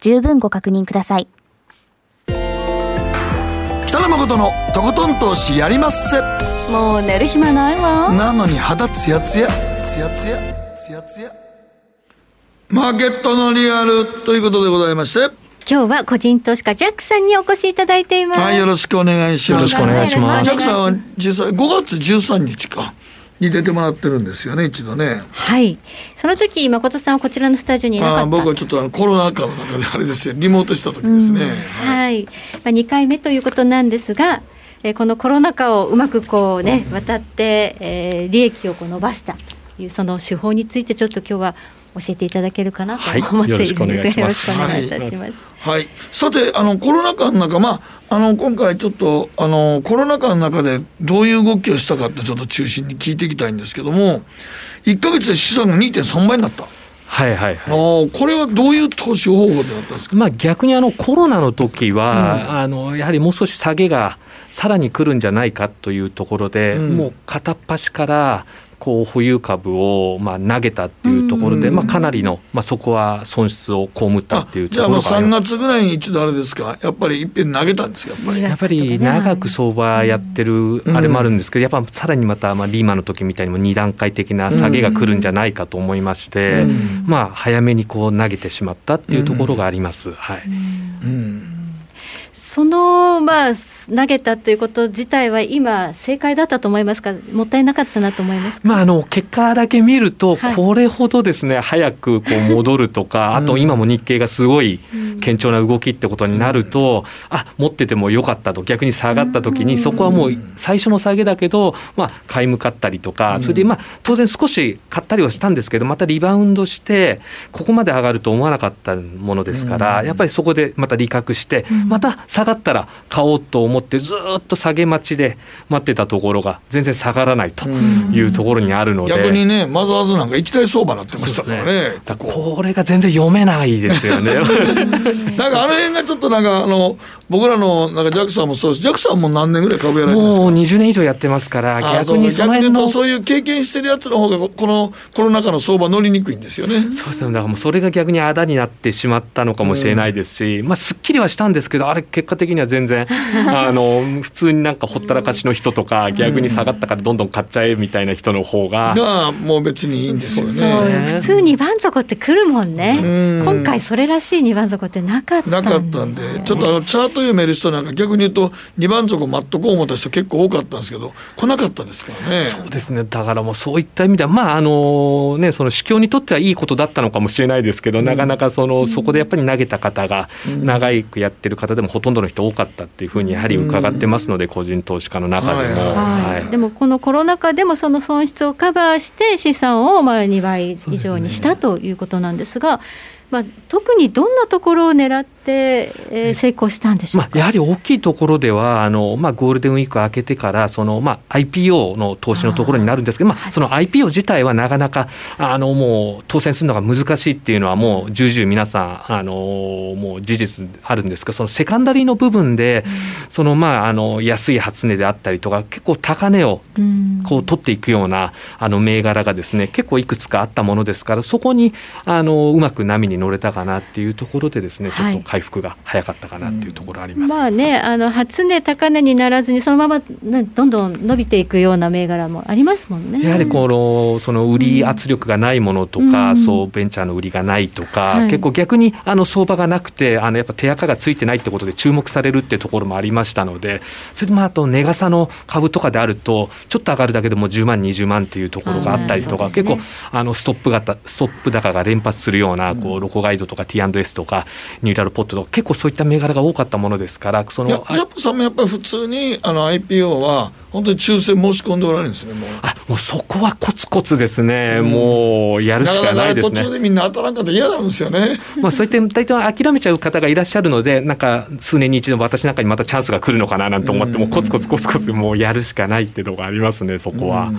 十分ご確認ください。北野誠のとことん投資やりまっせもう寝る暇ないわ。なのに肌ツヤツヤツヤツヤツヤツヤマーケットのリアルということでございまして今日は個人投資家ジャックさんにお越しいただいています。はいよろしくお願いしますよろしくお願いしますジャックさんは実際5月13日かに出てもらってるんですよね一度ね。はい。その時、誠さんはこちらのスタジオにいなかった。僕はちょっとあのコロナ禍の中であれですよ。リモートした時ですね、はい、まあ、2回目ということなんですが、えーこのコロナ禍をうまくこうね渡って、えー利益をこう伸ばしたというその手法についてちょっと今日は教えていただけるかなとはい思っているんです、よろしくお願いしますよろしくお願いいたします。はい、さてあのコロナ禍の中、まあ、あの今回ちょっとあのコロナ禍の中でどういう動きをしたかってちょっと中心に聞いていきたいんですけども1か月で資産が2.3倍になった。はいはいはい。これはどういう投資方法でなったんですか？まあ逆にあのコロナの時は、あのやはりもう少し下げがさらに来るんじゃないかというところで、うんもう片っ端からこう保有株をまあ投げたっていうところで、まあ、かなりの、まあ、そこは損失を被ったっていうとじゃあもうころがあり3ます月ぐらいに一度あれですか？やっぱりいっぺん投げたんですか？やっぱり。やっぱり長く相場やってるあれもあるんですけど、やっぱさらにまたまあリーマンの時みたいにも2段階的な下げが来るんじゃないかと思いまして、うん。まあ早めにこう投げてしまったっていうところがあります。はい。うんその、まあ、投げたということ自体は今、正解だったと思いますか、もったいなかったなと思いますか？まあ、あの結果だけ見ると、はい。これほどですね早くこう [laughs] 戻るとか、あと今も日経がすごい堅調な動きってことになると、あ持っててもよかったと、逆に下がった時に、そこはもう最初の下げだけど、まあ、買い向かったりとか、それで、まあ、当然少し買ったりはしたんですけど、またリバウンドして、ここまで上がると思わなかったものですから、やっぱりそこでまた利確して、また下がったら買おうと思って、ずーっと下げ待ちで待ってたところが、全然下がらないというところにあるので。逆にねマザーズなんか一大相場になってましたからねだからこれが全然読めないですよね。[laughs] なんかあの辺がちょっとなんかあの僕らのなんかジャクさんもそうですジャクさんも何年ぐらい株やられてるんですか？もう20年以上やってますから、あ逆にその辺の。逆に言うとそういう経験してるやつの方がここのコロナ禍の相場乗りにくいんですよね。そうですね。だからもうそれが逆にあだになってしまったのかもしれないですし、まあすっきりはしたんですけど、あれ結果的には全然 [laughs] あの普通になんかほったらかしの人とか、逆に下がったからどんどん買っちゃえみたいな人の方が。がもう別にいいんですよそうね。普通二番底って来るもんね、うん今回それらしい二番底ってなかったなんかったんで、ちょっとあのチャート読める人なんか逆に言うと2番底待っとこう思った人結構多かったんですけど来なかったですからね。そうですね。だからもうそういった意味では、まああのね、その主教にとってはいいことだったのかもしれないですけど、なかなかその、そこでやっぱり投げた方が、長くやってる方でもほとんどの人多かったっていうふうにやはり伺ってますので、個人投資家の中でも。はいはいでもこのコロナ禍でもその損失をカバーして資産をまあ2倍以上にしたということなんですが、まあ、特にどんなところを狙って、えー成功したんでしょうまあ、やはり大きいところではあの、まあ、ゴールデンウィーク明けてからその、まあ、IPO の投資のところになるんですけどまあ、その IPO 自体はなかなかあのもう当選するのが難しいっていうのはもう重々皆さんあのもう事実あるんですがそのセカンダリーの部分で、そのまああの安い初値であったりとか結構高値をうん。こう取っていくようなあの銘柄がですね結構いくつかあったものですからそこにあのうまく波に乗れたかなっていうところでですねちょっと回復が早かったかなっていうところあります。まあね、あの初値、高値にならずに、そのまま、ね、どんどん伸びていくような銘柄もありますもんね。やはりこのその売り圧力がないものとか、うん。そうベンチャーの売りがないとか、はい。結構逆にあの相場がなくてあのやっぱ手垢がついてないってことで注目されるっていうところもありましたのでそれでまああと値傘の株とかであるとちょっと上がるだけでも10万20万っていうところがあったりとか、ね。結構あのストップ型ストップ高が連発するようなこうロコガイドとか T&S とかニューラルポットとか結構そういった銘柄が多かったものですからそのジャップさんもやっぱり普通にあの IPO は本当に抽選申し込んでおられるんですねもう。あもうそこはコツコツですね、もうやるしかなかなかないですね途中。でみんな当たらんかったら嫌なんですよね。[laughs] まあ、そういった大体諦めちゃう方がいらっしゃるので、なんか数年に一度、私なんかにまたチャンスが来るのかななんて思って、もうコツコツコツコツ、もうやるしかないっていうところありますね、そこは。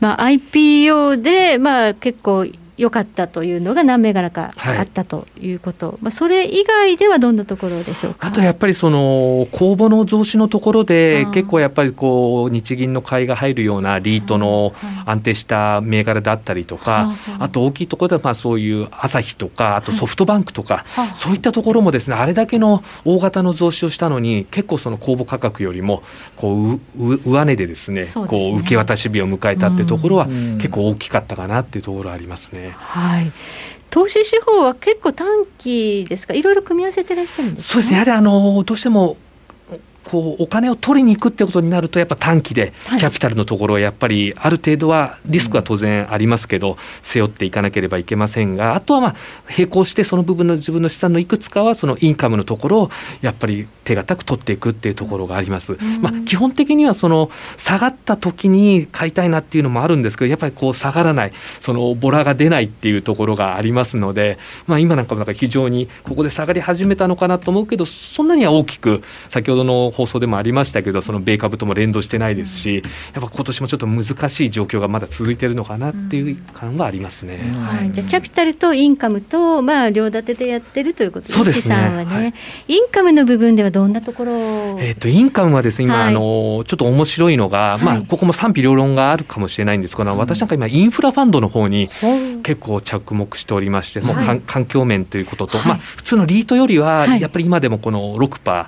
まあ、IPO で、まあ、結構良かったというのが何銘柄かはい。あったということ、まあ、それ以外ではどんなところでしょうか？あとやっぱりその公募の増資のところで結構やっぱりこう日銀の買いが入るようなリートの安定した銘柄であったりとかあと大きいところではまあそういう朝日とかあとソフトバンクとかそういったところもですねあれだけの大型の増資をしたのに結構その公募価格よりもこう上値でですねこう受け渡し日を迎えたってところはうん。結構大きかったかなっていうところありますね。はい、投資手法は結構短期ですか、いろいろ組み合わせてらっしゃるんですかそうですね、やはりあのどうしてもこうお金を取りに行くってことになると、やっぱ短期ではい。キャピタルのところはやっぱりある程度はリスクは当然ありますけど、背負っていかなければいけませんが、あとはまあ並行してその部分の自分の資産のいくつかはそのインカムのところをやっぱり手堅く取っていくっていうところがあります。まあ、基本的にはその下がった時に買いたいなっていうのもあるんですけど、やっぱりこう下がらない、そのボラが出ないっていうところがありますので、まあ、今なんかもなんか非常にここで下がり始めたのかなと思うけど、そんなには大きく先ほどの放送でもありましたけどその米株とも連動してないですし、やっぱ今年もちょっと難しい状況がまだ続いてるのかなっていう感はありますね。はい、じゃあキャピタルとインカムと、まあ、両立てでやってるということですそうですね。資産はね、はい。インカムの部分ではどんなところ？をえっとインカムはですね今、はい。あのちょっと面白いのが、まあ、はいここも賛否両論があるかもしれないんですけど、私なんか今インフラファンドの方にほう。結構着目しておりまして、もう環境面ということと、はい。まあ、普通のリートよりははい。やっぱり今でもこの6%、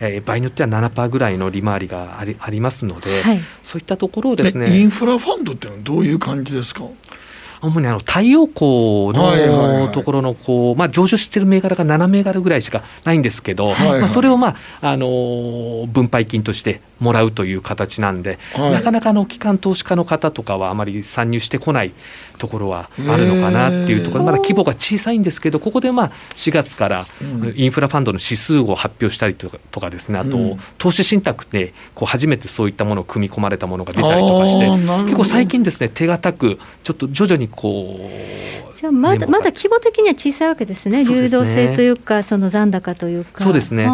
えー場合によっては7%ぐらいの利回りがありありますので、はい。そういったところをですえイねンフラファンドっていうのはどういう感じですか？主にあの太陽光のところのこう、まあ、上場している銘柄が7銘柄ぐらいしかないんですけど、まあ、それを、まああのー分配金としてもらうという形なんで、はい。なかなかあの機関投資家の方とかはあまり参入してこないところはあるのかなっていうところ。まだ規模が小さいんですけどここでまあ4月からインフラファンドの指数を発表したりとかとかですね。あと、うん。投資信託でこう初めてそういったものを組み込まれたものが出たりとかして結構最近ですね手堅くちょっと徐々にこうじゃあまだまだ規模的には小さいわけですね、流動性というか、その残高というか。そうですね。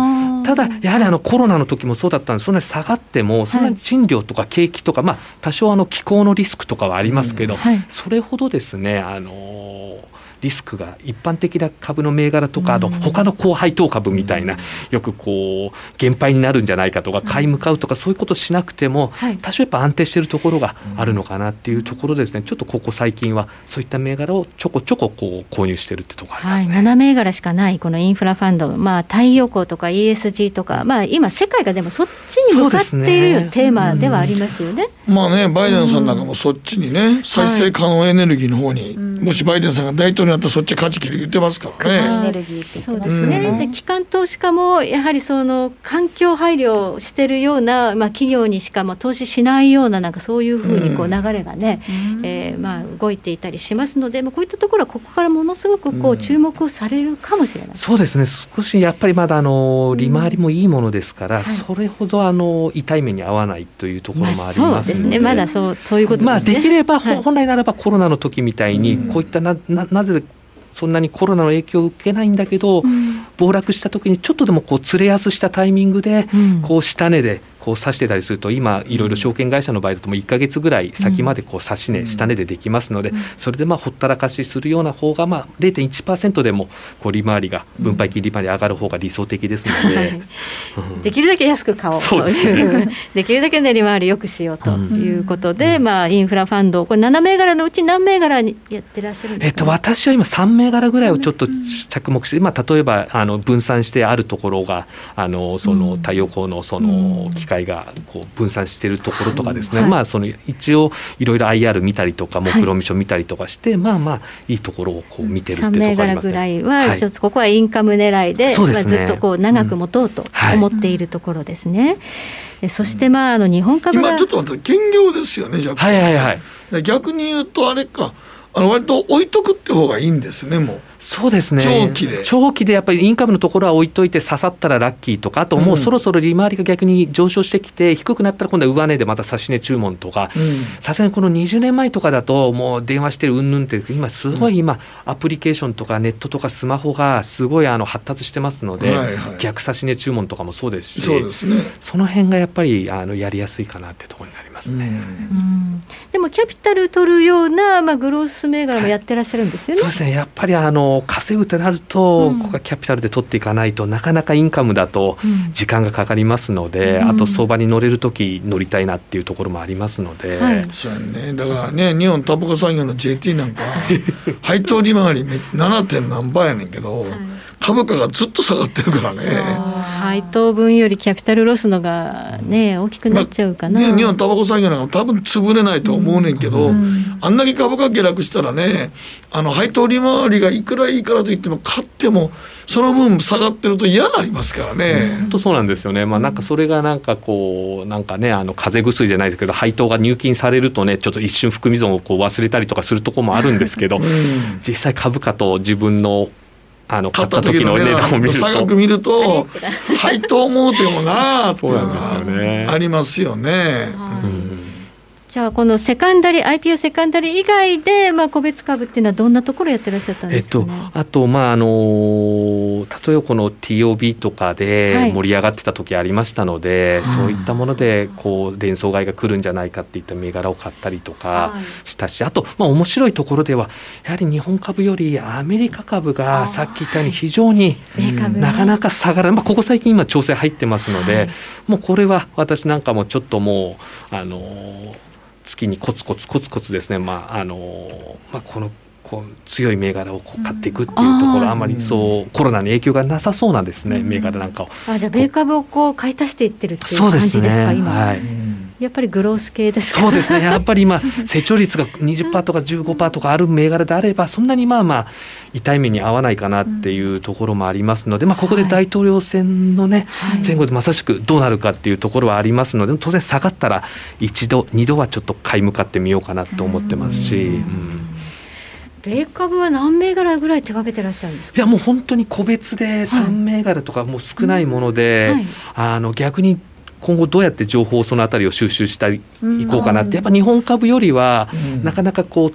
ただやはりあのコロナの時もそうだったんです。そんなに下がってもそんなに賃料とか景気とか、まあ多少あの気候のリスクとかはありますけど、はい。それほどですねあのリスクが一般的な株の銘柄とか、あの他の高配当株みたいな、よくこう減配になるんじゃないかとか買い向かうとかそういうことしなくても、はい。多少やっぱ安定しているところがあるのかなっていうところでですね。ちょっとここ最近はそういった銘柄をちょこちょここう購入してるってところありまはい、すね。7銘柄しかないこのインフラファンド、まあ、太陽光とか ESG とか、まあ、今、世界がでもそっちに向かっているテーマではありますよね。まあね、バイデンさんなんかもそっちにね、再生可能エネルギーの方に、もしバイデンさんが大統領になったらそっち勝ち切る言ってますからね。エネルギーそうですすね、うん。で機関投資家もやはりその環境配慮をしてるような、まあ、企業にしかまあ投資しないようななんかそういうふうにこう流れがね、えーまあ、動いていたりしますので、まあ、こういったところはここからものすごくこう注目されるかもしれない。そうですね。少しやっぱりまだあの利回りもいいものですから、はい。それほどあの痛い目に合わないというところもありますので,、ですね、まだそうそういうことですね。まあ、できれば、ほはい。本来ならばコロナの時みたいに、こういったなななぜそんなにコロナの影響を受けないんだけど、暴落した時にちょっとでもこう釣れ安したタイミングで、うん。こう下値でこう指してたりすると今いろいろ証券会社の場合だともう1か月ぐらい先までこう指し値、下値でできますので、それでまあほったらかしするような方がまあ0.1%でもこう利回りが分配金利回り上がる方が理想的ですので、はい。できるだけ安く買おうそうですね。というできるだけ練り回りよくしようということで、まあ、インフラファンド、これ、7銘柄のうち何銘柄にやってらっしゃるんでえっと、すか、私は今3銘柄ぐらいをちょっと着目して、まあ、例えばあの分散してあるところがあのその太陽光のその機械がこう分散しているところとかですね、はい。まあ、その一応いろいろ IR 見たりとか目論見書見たりとかして、まあまあいいところをこう見てるって3いうと銘柄ころありますね。ぐらいは、はい。ちょっとここはインカム狙いで、そうですね。まあ、ずっとこう長く持とうとはい。思っているところですね。えそして、まあ、あの日本株が今ちょっと待って、兼業ですよね、ジャックさん。はいはいはい。で逆に言うと、あれか、あの割と置いとくって方がいいんですね、もう。そうですね。長期で。長期でやっぱりインカムのところは置いといて刺さったらラッキーとかあともうそろそろ利回りが逆に上昇してきて低くなったら今度は上値でまた指し値注文とか。うん。さすがにこの20年前とかだともう電話してるうんぬんって今すごい今アプリケーションとかネットとかスマホがすごいあの発達してますのではいはい。逆指し値注文とかもそうですしそうですね。その辺がやっぱりあのやりやすいかなってところになりますね。うん。でもキャピタル取るような、まあ、グロース銘柄もやってらっしゃるんですよね。そうですね。やっぱりあの稼ぐとなると、うん。ここはキャピタルで取っていかないとなかなかインカムだとうん。時間がかかりますので、うん。あと相場に乗れる時乗りたいなっていうところもありますので、はい。そうやね。だからね、日本タバコ産業の JT なんか、配当利回りめ 7. 点何倍やねんけど、株価がずっと下がってるからね。配当分よりキャピタルロスのがね大きくなっちゃうかな。ね、日本タバコ産業なんか多分潰れないと思うねんけど、あんだけ株価下落したらねあの配当利回りがいくらいいからといっても買ってもその分下がってると嫌になりますからね。本当そうなんですよね、まあ、なんかそれがなんかこうなんかねあの風邪薬じゃないですけど配当が入金されるとねちょっと一瞬含み損をこう忘れたりとかするところもあるんですけど、実際株価と自分のあの買買った時の値段を見る差額と見ると [laughs] 配当思うてもなあっていうのがありますよね。じゃあこのセカンダリ IPO セカンダリ以外で、まあ、個別株っていうのはどんなところやってらっしゃったんですか、ね、えっと、あと、まああの例えばこの TOB とかで盛り上がってた時ありましたので、はい、そういったものでこう連想買いが来るんじゃないかっていった銘柄を買ったりとかしたし、はい、あと、まあ、面白いところではやはり日本株よりアメリカ株がさっき言ったように非常になかなか下がらない、まあ、ここ最近今調整入ってますので、はい、もうこれは私なんかもちょっともうあの月にコツコツコツコツですね、まああのまあ、このこう強い銘柄をこう買っていくっていうところ、あまりそうコロナに影響がなさそうなんですね、銘柄なんか。を。あじゃあ米株をこう買い足していってるっていう感じですか、ね、今。は。いやっぱりグロース系ですそうですね。[laughs] やっぱり今成長率が20%とか15%とかある銘柄であればそんなにまあまあ痛い目に合わないかなっていうところもありますので、まあ、ここで大統領選のね、前後でまさしくどうなるかっていうところはありますので当然下がったら一度二度はちょっと買い向かってみようかなと思ってますし。うん。米株は何銘柄ぐらい手掛けてらっしゃるんですか？いやもう本当に個別で3銘柄とかもう少ないもので、はい、あの逆に今後どうやって情報をそのあたりを収集したいこうかなって、やっぱ日本株よりは、なかなかこう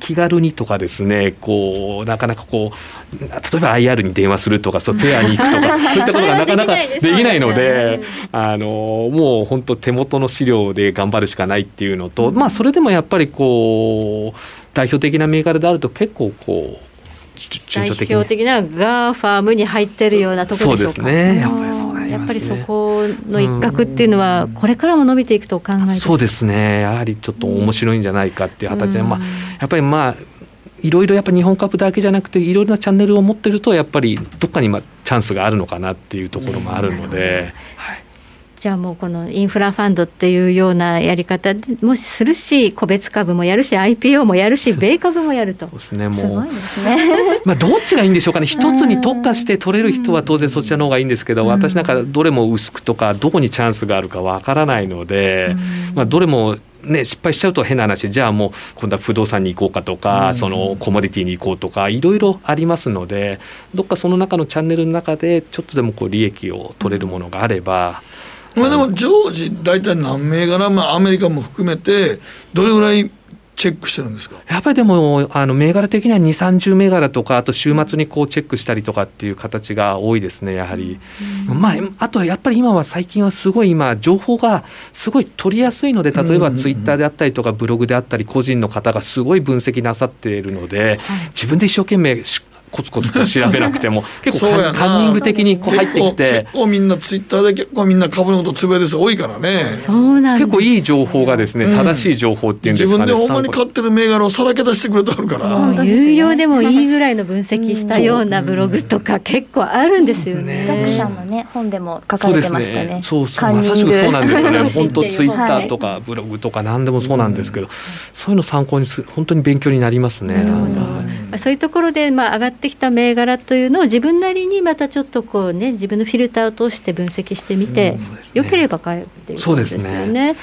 気軽にとかですねこうなかなかこう例えば IR に電話するとかそうフェアに行くとか [laughs] そういったことがなかなかできないのであのもう本当手元の資料で頑張るしかないっていうのと、まあそれでもやっぱりこう代表的な銘柄であると結構こう代表的な GAFAM に入ってるようなところでしょうか。そうですね。やっぱりそう、ね、やっぱりそこの一角っていうのはこれからも伸びていくと考えそうですね。やはりちょっと面白いんじゃないかっていう形で、まあやっぱりまあいろいろやっぱ日本株だけじゃなくていろいろなチャンネルを持ってるとやっぱりどっかにまあチャンスがあるのかなっていうところもあるので。はいじゃあもうこのインフラファンドっていうようなやり方もするし個別株もやるし IPO もやるし米株もやると。そうですねもう。すごいですね。[laughs] まあどっちがいいんでしょうかね。一つに特化して取れる人は当然そちらの方がいいんですけど、私なんかどれも薄くとかどこにチャンスがあるかわからないので、まあどれもね、失敗しちゃうと変な話じゃあもう今度は不動産に行こうかとか、うん、そのコモディティに行こうとかいろいろありますのでどっかその中のチャンネルの中でちょっとでもこう利益を取れるものがあれば。まあ、でも常時、大体何銘柄、まあ、アメリカも含めて、どれぐらいチェックしてるんですか？やっぱりでも、あの銘柄的には2、30銘柄とか、あと週末にこうチェックしたりとかっていう形が多いですね、やはり。まあ、あとはやっぱり今は最近はすごい今、情報がすごい取りやすいので、例えばツイッターであったりとか、ブログであったり、個人の方がすごい分析なさっているので、自分で一生懸命コツコツと調べなくても。[laughs] 結構カンニング的にこう入ってきて。結構みんなツイッターで結構みんな株のことつぶやです多いからね。そうなん結構いい情報がですね、正しい情報っていうんですかね、自分でほんまに買ってる銘柄をさらけ出してくれてあるから。有料でもいいぐらいの分析したようなブログとか結構あるんですよね。ジャックさんのね本でも書かれてましたね。そうそうまさしくそうなんですよね。本当ツイッターとかブログとか何でもそうなんですけど、そういうの参考にする本当に勉強になりますね。そういうところでまあ上がってきた銘柄というのを自分なりにまたちょっとこうね自分のフィルターを通して分析してみて、うん、よければ買えるっていうことですよね。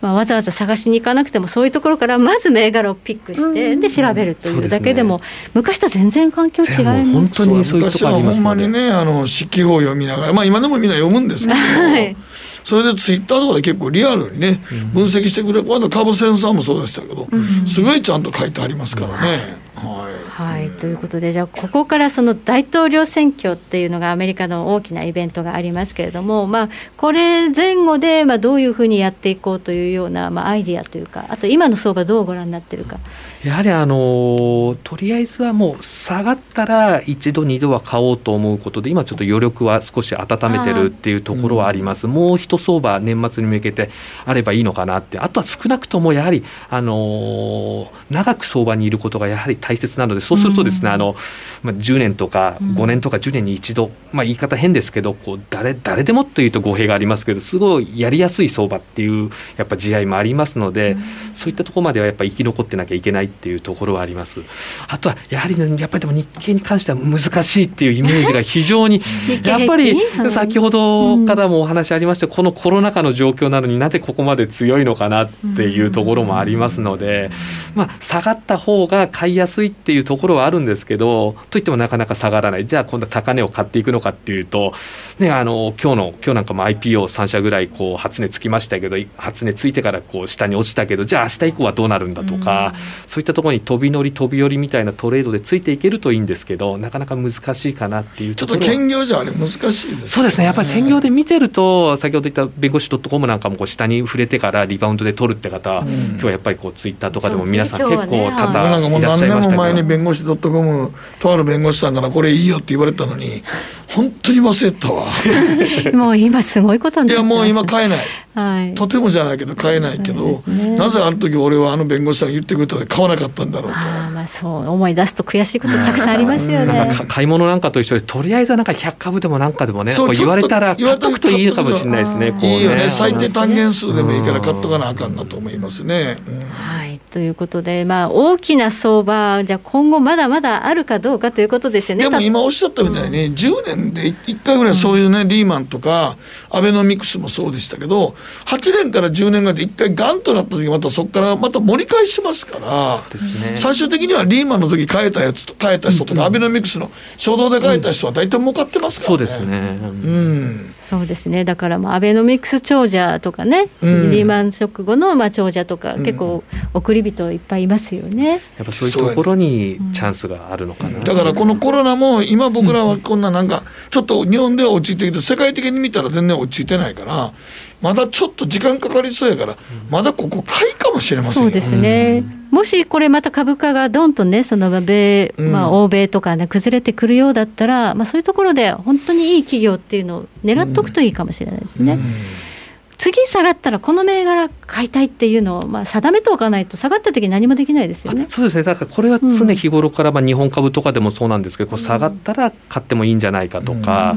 まあ、わざわざ探しに行かなくてもそういうところからまず銘柄をピックして、で調べるというだけでも、昔と全然環境違います本当にそういうところありますほんまにねあの四季報を読みながらまあ今でもみんな読むんですけど、はい、それでツイッターとかで結構リアルにね、分析してくれる。あと株センサーもそうでしたけど、すごいちゃんと書いてありますからね。はいはい、ということでじゃあここからその大統領選挙っていうのがアメリカの大きなイベントがありますけれども、まあ、これ前後でまあどういうふうにやっていこうというようなまあアイディアというかあと今の相場どうご覧になってるか。やはりあのとりあえずはもう下がったら一度二度は買おうと思うことで今ちょっと余力は少し温めてるっていうところはあります、うん、もう一相場年末に向けてあればいいのかなって。あとは少なくともやはりあの長く相場にいることがやはり大切なのでそうするとですね、うん、あのまあ、10年とか5年とか10年に一度、まあ、言い方変ですけどこう誰誰でもというと語弊がありますけどすごいやりやすい相場っていうやっぱ地合いもありますので、そういったところまではやっぱ生き残ってなきゃいけないっていうところはあります。あとはやはり、ね、やっぱりでも日経に関しては難しいっていうイメージが非常にやっぱり先ほどからもお話ありました、このコロナ禍の状況なのになぜここまで強いのかなっていうところもありますので、まあ、下がった方が買いやすいっていうとところはあるんですけどといってもなかなか下がらない。じゃあ今度は高値を買っていくのかっていうと、ね、あの今日の今日なんかも IPO3 社ぐらいこう初値つきましたけど初値ついてからこう下に落ちたけどじゃあ明日以降はどうなるんだとか、そういったところに飛び乗り飛び降りみたいなトレードでついていけるといいんですけどなかなか難しいかなっていうちょっと兼業じゃあれ難しいです、ね、そうですね。やっぱり専業で見てると先ほど言った弁護士 .com なんかもこう下に触れてからリバウンドで取るって方、うん、今日はやっぱりこうツイッターとかでも皆さん結構多々いらっしゃいましたけど、ね、何年も前に弁護士 .com とある弁護士さんからこれいいよって言われたのに本当に忘れたわ。もう今すごいこといやもう今買えない、はい、とてもじゃないけど買えないけど、ね、なぜある時俺はあの弁護士さんが言ってくれたので買わなかったんだろうと。あまあそう思い出すと悔しいことたくさんありますよね。買い物なんかと一緒でとりあえずなんか100株でもなんかでもね言われたら買っとくといいのかもしれないですねいいよね。最低単元数でもいいから買っとかなあかんなと思いますね、うん、はいということで、まあ、大きな相場、じゃ今後まだまだあるかどうかということですよね。でも今おっしゃったみたいに、うん、10年で1回ぐらいそういうね、うん、リーマンとか、アベノミクスもそうでしたけど、8年から10年ぐらいで1回ガンとなった時またそこからまた盛り返しますから、ね、最終的にはリーマンの時変えたやつと、変えた人とか、うん、アベノミクスの初動で変えた人は大体儲かってますからね。そうですね、うん。そうですね。だからまあアベノミクス長者とかね、うん、リーマンショック後のまあ長者とか、結構送り人いっぱいいますよね。やっぱそういうところにチャンスがあるのかな、だからこのコロナも今僕らはこんななんかちょっと日本では落ち着いてきて世界的に見たら全然落ち着いてないからまだちょっと時間かかりそうやからまだここ買いかもしれませんそうですね、うん。もしこれまた株価がどんとね、その米、まあ、欧米とかね、崩れてくるようだったら、まあ、そういうところで本当にいい企業っていうのを狙っておくといいかもしれないですね。うんうん次下がったらこの銘柄買いたいっていうのをまあ定めておかないと下がった時何もできないですよね。そうですね。だからこれは常日頃からまあ日本株とかでもそうなんですけど、こう下がったら買ってもいいんじゃないかとか、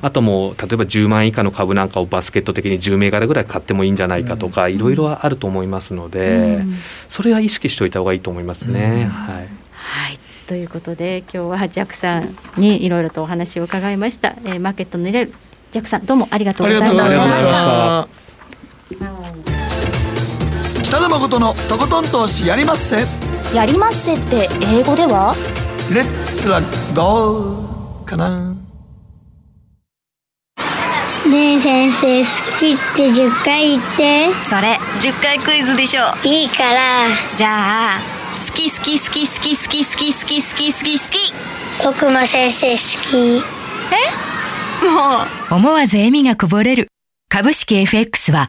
あともう例えば10万以下の株なんかをバスケット的に10銘柄ぐらい買ってもいいんじゃないかとか、いろいろあると思いますので、それは意識しておいた方がいいと思いますね。はい。はい。ということで今日はジャックさんにいろいろとお話を伺いました、えー、マーケットの入れるジャックさんどうもありがとうございました北野誠のとことん投資やりまっせ。やりまっせって英語では？レッツラゴーかな。ねえ先生好きって10回言って。それ10回クイズでしょ。いいから。じゃあ好き好き好き好き好き好き好き好き好き好き僕も先生好き。え？もう。思わず笑みがこぼれる。株式 FX は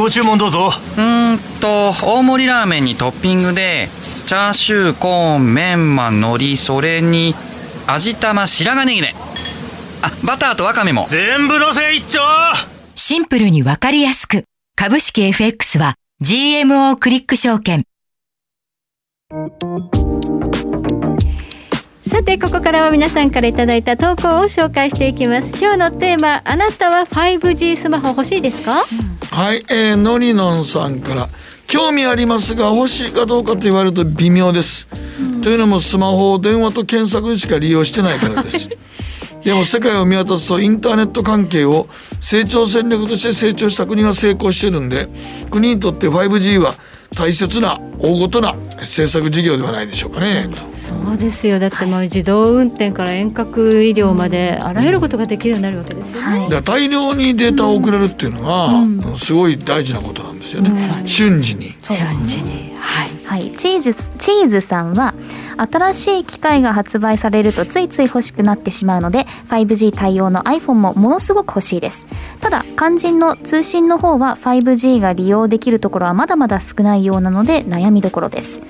ご注文どうぞ。うんと大盛りラーメンにトッピングでチャーシューコーンメンマ海苔それに味玉白髪ネギねあバターとワカメも。全部のせ一丁。シンプルにわかりやすく。株式 FX は GMO クリック証券さてここからは皆さんからいただいた投稿を紹介していきます。今日のテーマあなたは 5G スマホ欲しいですか、うん、はい、えー、のりのんさんから興味ありますが欲しいかどうかと言われると微妙です、うん、というのもスマホを電話と検索しか利用してないからです。[laughs] でも世界を見渡すとインターネット関係を成長戦略として成長した国が成功してるんで国にとって 5G は大切な大ごとな政策事業ではないでしょうかね。そうですよ。だってもう自動運転から遠隔医療まであらゆることができるようになるわけですよね。はい、大量にデータを送れるっていうのが、うん、すごい大事なことなんですよね、うん、瞬時に。瞬時に。はい、はい、チーズチーズさんは新しい機械が発売されるとついつい欲しくなってしまうので 5G 対応の iPhone もものすごく欲しいです。ただ肝心の通信の方は 5G が利用できるところはまだまだ少ないようなので悩みどころです。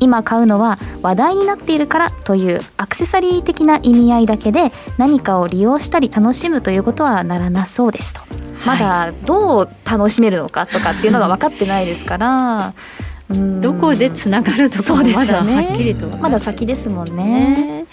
今買うのは話題になっているからというアクセサリー的な意味合いだけで何かを利用したり楽しむということはならなそうですと、まだどう楽しめるのかとかっていうのが分かってないですからどこでつながるとかまだはっきりと、ね、まだ先ですもんね。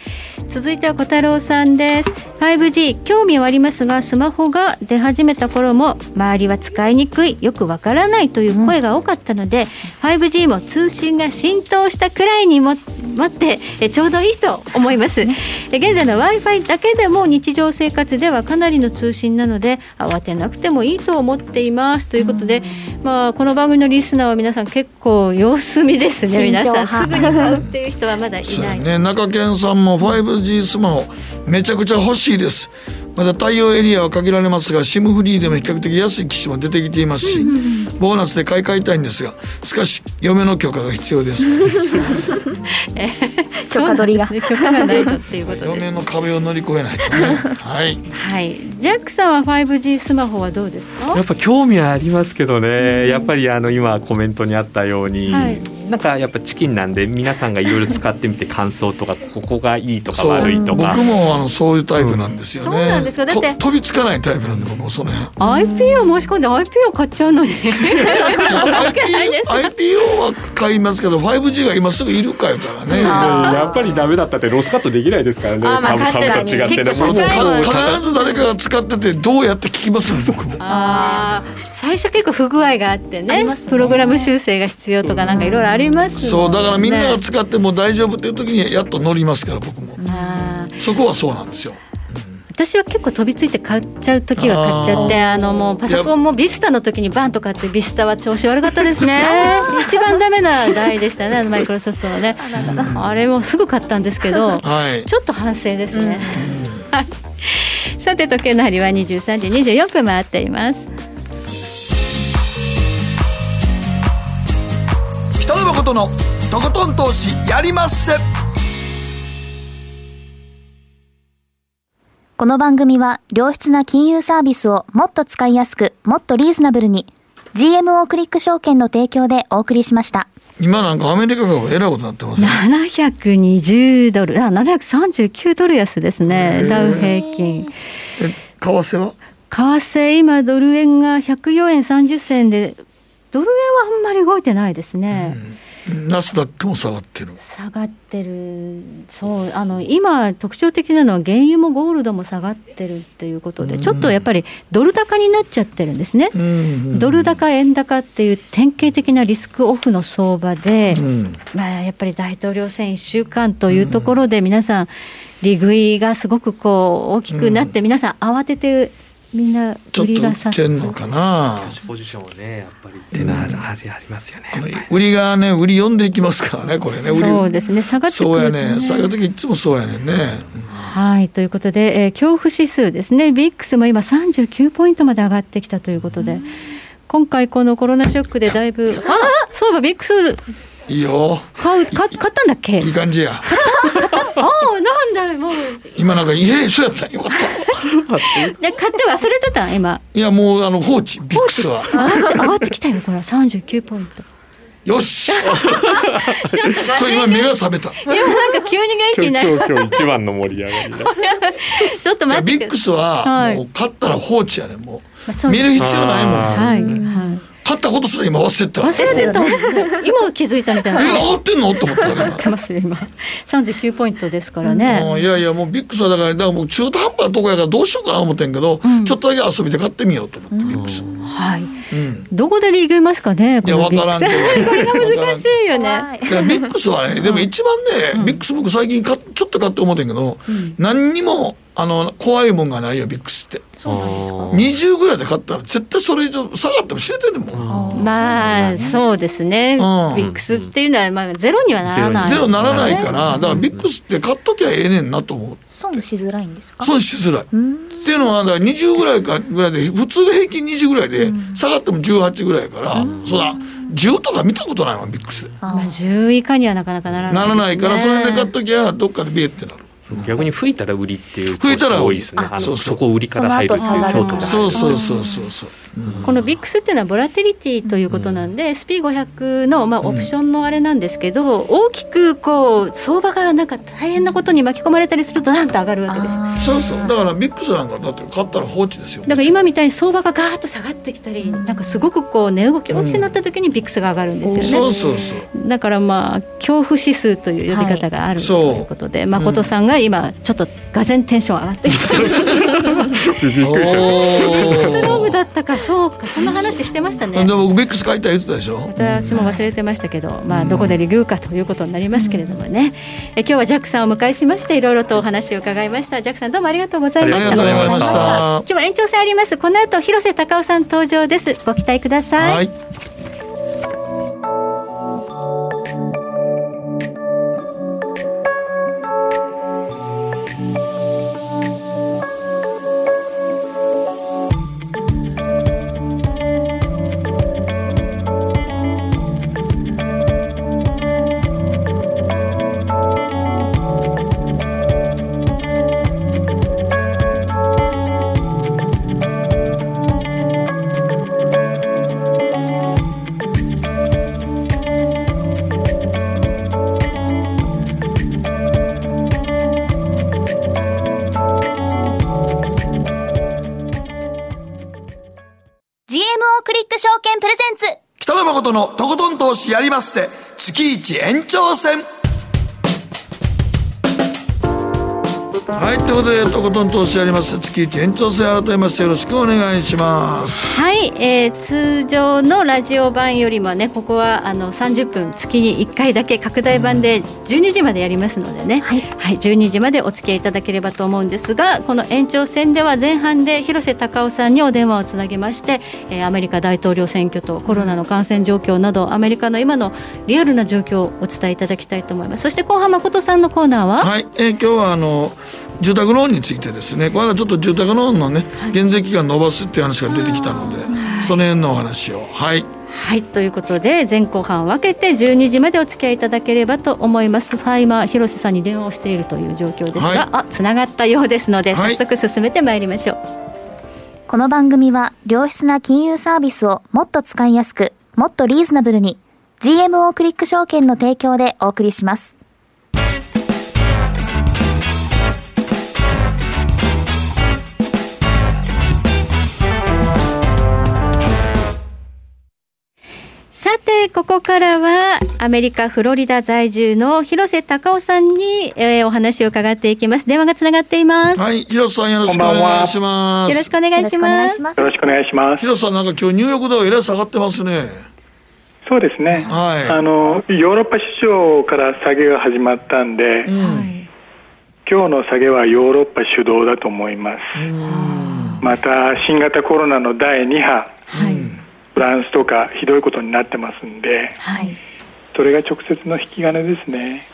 続いては小太郎さんです。5G 興味はありますがスマホが出始めた頃も周りは使いにくいよくわからないという声が多かったので、うん、5G も通信が浸透したくらいにも待ってえちょうどいいと思います、ね、現在の w i f i だけでも日常生活ではかなりの通信なので慌てなくてもいいと思っていますということで、まあ、この番組のリスナーは皆さん結構様子見ですね。皆さんすぐに買うっていう人はまだいない、ね、中堅さんも 5G スマホめちゃくちゃ欲しいです。まだ対応エリアは限られますが SIM フリーでも比較的安い機種も出てきていますし、ボーナスで買い替えたいんですがしかし嫁の許可が必要です。え [laughs] 許可取りが、ね、許可がないとっていうことで。[laughs] 嫁の壁を乗り越えないとね。はい、はい、ジャックさんは 5G スマホはどうですか？やっぱ興味はありますけどね、やっぱりあの今コメントにあったように、はい。なんかやっぱチキンなんで皆さんがいろいろ使ってみて感想とかここがいいとか悪いとか。僕もあのそういうタイプなんですよね、うん、そうなんですかだって。飛びつかないタイプなんで僕もその辺。IP を申し込んで IP を買っちゃうのに。IP, IPO [laughs] は買いますけど 5G が今すぐいるかよからね。やっぱりダメだったってロスカットできないですからね。株株と違ってね。必ず誰かが使っててどうやって聞きます僕も。あ最初結構不具合があってね、ね、プログラム修正が必要とかなんかいろいろあります、ね、そうだからみんなが使っても大丈夫っていう時にやっと乗りますから僕もそこはそうなんですよ。私は結構飛びついて買っちゃう時は買っちゃってあのもうパソコンもビスタの時にバンと買ってビスタは調子悪かったですね。[laughs] 一番ダメな台でしたね [laughs] マイクロソフトのね。あれもすぐ買ったんですけど、はい、ちょっと反省ですね、うん、[laughs] さて時計の針は23時24分回っています。北野誠のとことん投資やりまっせこの番組は良質な金融サービスをもっと使いやすくもっとリーズナブルに GMO クリック証券の提供でお送りしました。今なんかアメリカがえらいことになってますね。720ドルあ739ドル安ですねダウ平均。え為替は？為替今ドル円が104円30銭でドル円はあんまり動いてないですね。ナスダックも下がってる。下がってる。そうあの今特徴的なのは原油もゴールドも下がってるっていうことで、ちょっとやっぱりドル高になっちゃってるんですね、ドル高円高っていう典型的なリスクオフの相場で、まあ、やっぱり大統領選1週間というところで皆さん利食いがすごくこう大きくなって、皆さん慌ててみんな売りがさってんのかな。キャッシュポジションはねやっぱりっていうのはありますよね、売りがね売り読んでいきますからねこれね。そうですね。下がってくると、ね、そうやね下がる時いつもそうやねんね、うん、はいということで、えー、恐怖指数ですね。ビックスも今39ポイントまで上がってきたということで、うん、今回このコロナショックでだいぶあそういえばビックスいいよ。買う買買ったんだっけ？いい感じや。[laughs] ああなんだもう。今なんかいえそうやったよかった。[laughs] で買って忘れてた今？いやもうあの放置ビックスは。上がって上がってきたよこれ。39ポイント。よし。[laughs] ちょっと今目が覚めた。今なんか急に元気になる。今日今日一番の盛り上がりちょっと待って。ビックスはもう買ったら放置やねもう。見る必要ないもんはいはい買ったことすら今忘れた。忘れてた。今気づいたみたいな。え上がってんの？と思った上がってますよ今。39ポイントですからね、うん、いやいやもうビックスはだからだからもう中途半端なとこやからどうしようかな思ってんけど、うん、ちょっとだけ遊びで買ってみようと思ってビックス。はい、うん、どこでリーグいますかねいや分からんけどこれが難しいよね。いやビックスはねでも一番ね、ビックス僕最近かちょっと買って思ってんけど、何にもあの怖いもんがないよビックスって。そうなんですか？20ぐらいで買ったら絶対それ以上下がっても知れてるもん。まあそうですね、ビックスっていうのはまあゼロにはならない。ゼロならないからだからビックスって買っときゃええねんなと思う。損しづらいんですか？損しづらい。っていうのはだから20ぐらいかぐらいで普通が平均20ぐらいで下がっても18ぐらいやから、そうだ。10とか見たことないわビックスまあ10以下にはなかなかならない、ね、ならないからそれで買っときゃどっかでビエってなる逆に吹いたら売りっていう吹いたら多いですね。あのそこ売りから入るっていうショートそうそうそうそうそう。このビックスっていうのはボラテリティということなんで、うん、SP500 の、まあ、オプションのあれなんですけど、うん、大きくこう相場がなんか大変なことに巻き込まれたりするとなんと上がるわけですそうそう。だからビックスなんかだって買ったら放置ですよ。だから今みたいに相場がガーッと下がってきたりなんかすごくこう値動き大きくなった時にビックスが上がるんですよね、そうそうそう。だからまあ恐怖指数という呼び方があるということで、誠さんがが今ちょっとがぜんテンション上がってきてるスローグだったかそうか。そんな話してましたね。で僕ビックス書いた言ってたでしょ？私も忘れてましたけど、まあ、どこでレビューかということになりますけれどもね、え今日はジャックさんをお迎えしましていろいろとお話を伺いました。ジャックさんどうもありがとうございました。今日は延長戦あります。この後広瀬隆夫さん登場です。ご期待ください、券プレゼンツ。北野誠のとことん投資やりまっせ。月一延長戦。はいということでとことん投資やります。月一延長戦改めましてよろしくお願いします。はい、えー、通常のラジオ版よりもねここはあの30分月に1回だけ拡大版で12時までやりますのでね、はい、はい、12時までお付き合いいただければと思うんですがこの延長戦では前半で広瀬隆夫さんにお電話をつなげまして、えー、アメリカ大統領選挙とコロナの感染状況などアメリカの今のリアルな状況をお伝えいただきたいと思います。そして後半誠さんのコーナーは？はい、えー、今日はあの住宅ローンについてですね。この間ちょっと住宅ローンのね減税期間延ばすっていう話が出てきたので、その辺のお話を。はい。はい。ということで前後半分けて12時までお付き合いいただければと思います。さあ今広瀬さんに電話をしているという状況ですが、はい、あつながったようですので早速進めてまいりましょう、はい、この番組は良質な金融サービスをもっと使いやすくもっとリーズナブルに GMO クリック証券の提供でお送りしますさて、ここからはアメリカ・フロリダ在住の広瀬隆夫さんに、えー、お話を伺っていきます。電話がつながっています。はい、広瀬さんよろしくお願いします。よろしくお願いします。よろしくお願いします。広瀬さんなんか今日ニューヨークダウえらい下がってますね。そうですね。はい。あのヨーロッパ市場から下げが始まったんで、うん、今日の下げはヨーロッパ主導だと思います。また新型コロナの第2波。はいフランスとかひどいことになってますんで、はい、それが直接の引き金ですね。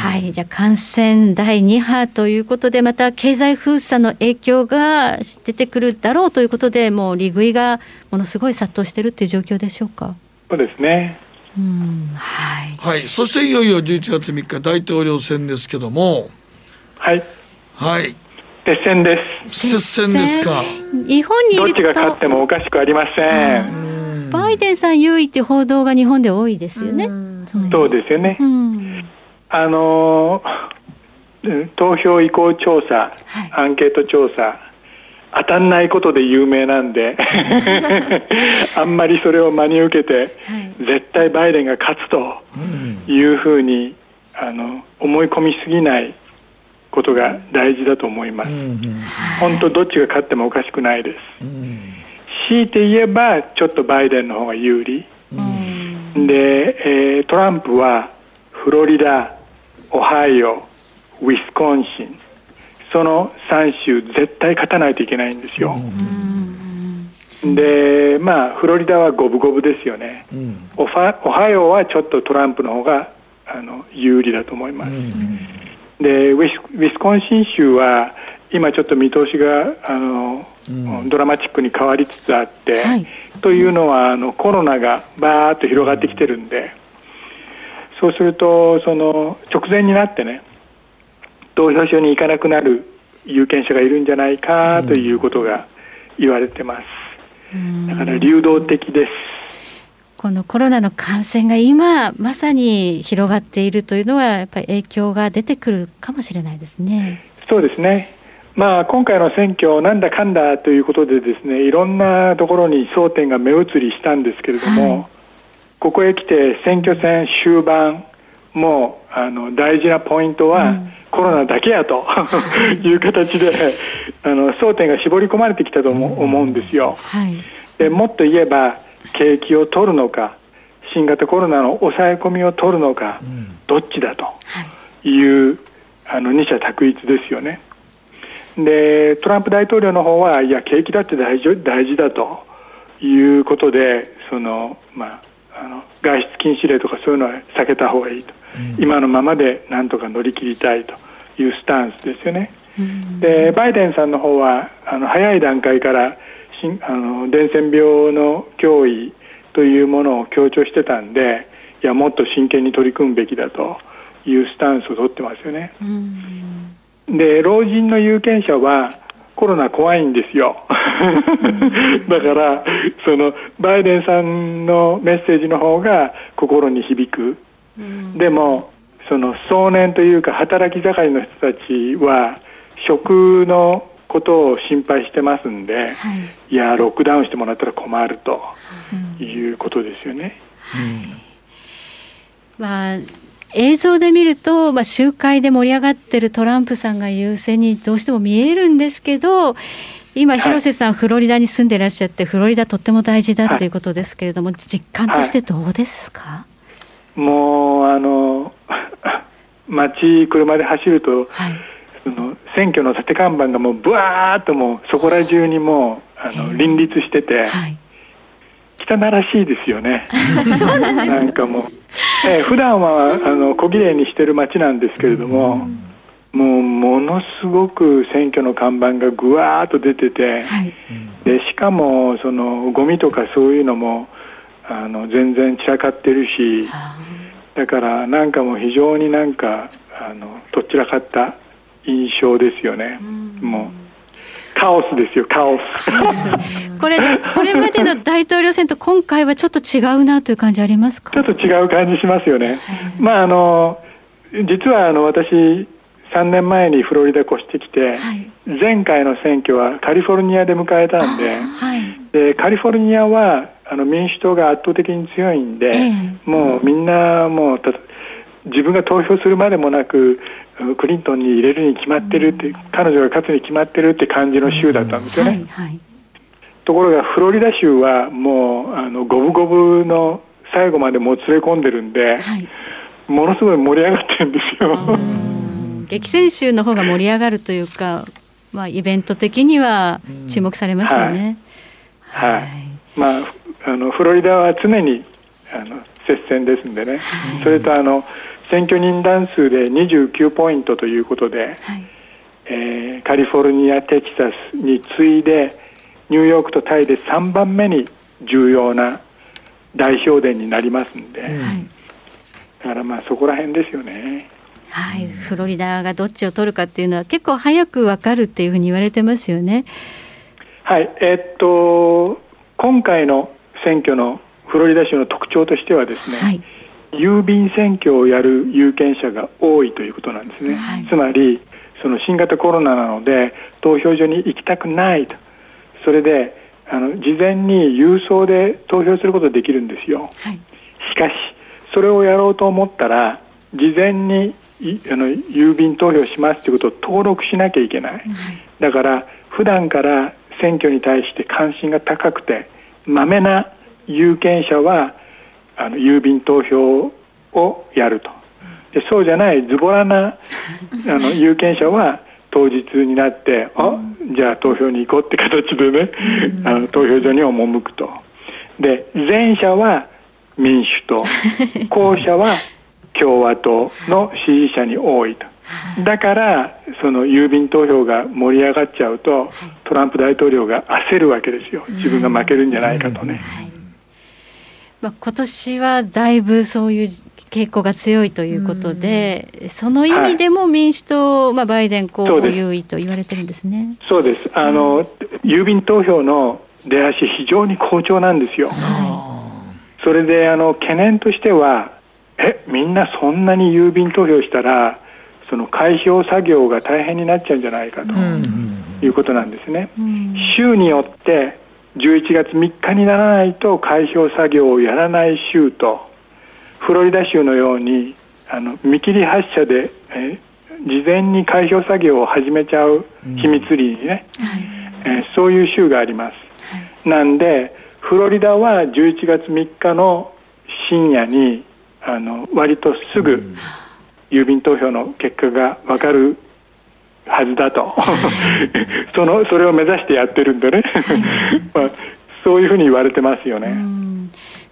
はい、じゃあ感染第2波ということで、また経済封鎖の影響が出てくるだろうということで、もう利食いがものすごい殺到しているという状況でしょうか？そうですね。はい、はい、そしていよいよ11月3日大統領選ですけども、はい、はい、接戦です。接戦ですか。日本にどっちが勝ってもおかしくありません。バイデンさん優位って報道が日本で多いですよね。そうですよね。あの投票意向調査、はい、アンケート調査、当たんないことで有名なんで [laughs] あんまりそれを真に受けて、はい、絶対バイデンが勝つというふうにあの思い込みすぎないことが大事だと思います、本当、どっちが勝ってもおかしくないです、強いて言えば、ちょっとバイデンの方が有利、で、えー、トランプはフロリダ、オハイオ、ウィスコンシン、その3州、絶対勝たないといけないんですよ。でまあ、フロリダは五分五分ですよね、うん、オハイオはちょっとトランプの方があの有利だと思います。うんでウィスウィスコンシン州は今ちょっと見通しがあの、うん、ドラマチックに変わりつつあって、はい、というのはあのコロナがバーッと広がってきてるんでそうするとその直前になってね投票所に行かなくなる有権者がいるんじゃないかということが言われてます、だから流動的ですこのコロナの感染が今まさに広がっているというのはやっぱり影響が出てくるかもしれないですね。そうですね。まあ今回の選挙なんだかんだということでですね、いろんなところに争点が目移りしたんですけれども、はい、ここへ来て選挙戦終盤もあの大事なポイントは、うん、コロナだけやと [laughs] いう形であの争点が絞り込まれてきたと思思うんですよ。はい、でもっと言えば景気を取るのか新型コロナの抑え込みを取るのか、どっちだとい。う、あの二者択一ですよね。でトランプ大統領の方はいや景気だって大事大事だということでその、まあ、あの外出禁止令とかそういうのは避けた方がいいと、今のままでなんとか乗り切りたいというスタンスですよね。でバイデンさんの方はあの早い段階からあの伝染病の脅威というものを強調してたんでいやもっと真剣に取り組むべきだというスタンスを取ってますよね。で老人の有権者はコロナ怖いんですよ。[laughs] だからそのバイデンさんのメッセージの方が心に響く、でもその壮年というか働き盛りの人たちは食のことを心配してますんで、い、やロックダウンしてもらったら困るということですよね。まあ映像で見ると、まあ、集会で盛り上がってるトランプさんが優勢にどうしても見えるんですけど今、広瀬さん、フロリダに住んでいらっしゃってフロリダとっても大事だということですけれども、実感としてどうですか、もうあの [laughs] 街、車で走ると、その選挙の縦看板がもうぶわーっともうそこら中にもうあの林立してて、汚らしいですよね。[laughs] そうなんですなんかもう、えー、普段はあの小綺麗にしてる街なんですけれども、もうものすごく選挙の看板がぐわーっと出てて、でしかもそのゴミとかそういうのもあの全然散らかってるし、だからなんかもう非常になんかあのとっちらかった印象ですよね。もうカオスですよ、カオス。[laughs] これ、これまでの大統領選と今回はちょっと違うなという感じありますか？ちょっと違う感じしますよね。まあ、あの、実はあの、私、3年前にフロリダ越してきて、前回の選挙はカリフォルニアで迎えたんで、でカリフォルニアはあの民主党が圧倒的に強いんで、もうみんなもう自分が投票するまでもなくクリントンに入れるに決まってるって、彼女が勝つに決まってるって感じの州だったんですよね。ところがフロリダ州はもうあの五分五分の最後までもつれ込んでるんで、ものすごい盛り上がってるんですよ。激戦州の方が盛り上がるというか、まあ、イベント的には注目されますよね。はい、はい、まあ、あのフロリダは常にあの接戦ですんでね、それとあの選挙人団数で29ポイントということで、はい、えー、カリフォルニア、テキサスに次いでニューヨークとタイで3番目に重要な代表殿になりますんで、はい、だからまあそこら辺ですよね。はい、フロリダがどっちを取るかっていうのは結構早く分かるっていうふうに言われてますよね。はい、えー、っと今回の選挙のフロリダ州の特徴としてはですね、はい、郵便選挙をやる有権者が多いということなんですね。はい、つまりその新型コロナなので投票所に行きたくないと、それであの事前に郵送で投票することができるんですよ。はい、しかしそれをやろうと思ったら事前にあの郵便投票しますということを登録しなきゃいけない、はい、だから普段から選挙に対して関心が高くてまめな有権者はあの郵便投票をやると。でそうじゃないズボラな [laughs] あの有権者は当日になってあじゃあ投票に行こうって形でねあの投票所に赴くと。で前者は民主党。[laughs] 後者は共和党の支持者に多いと。だからその郵便投票が盛り上がっちゃうとトランプ大統領が焦るわけですよ。自分が負けるんじゃないかとね。まあ、今年はだいぶそういう傾向が強いということで、その意味でも民主党、はい、まあ、バイデン候補優位と言われてるんですね。そうです。あの、うん、郵便投票の出足、非常に好調なんですよ。はい、それであの懸念としてはえみんなそんなに郵便投票したらその開票作業が大変になっちゃうんじゃないかということなんですね。州によって11月3日にならないと開票作業をやらない州とフロリダ州のようにあの見切り発車でえ事前に開票作業を始めちゃう秘密裏にね、えーそういう州があります、なんでフロリダは11月3日の深夜にあの割とすぐ郵便投票の結果が分かるはずだと。[laughs] そのそれを目指してやってるんでね、[laughs] まあ、そういうふうに言われてますよね。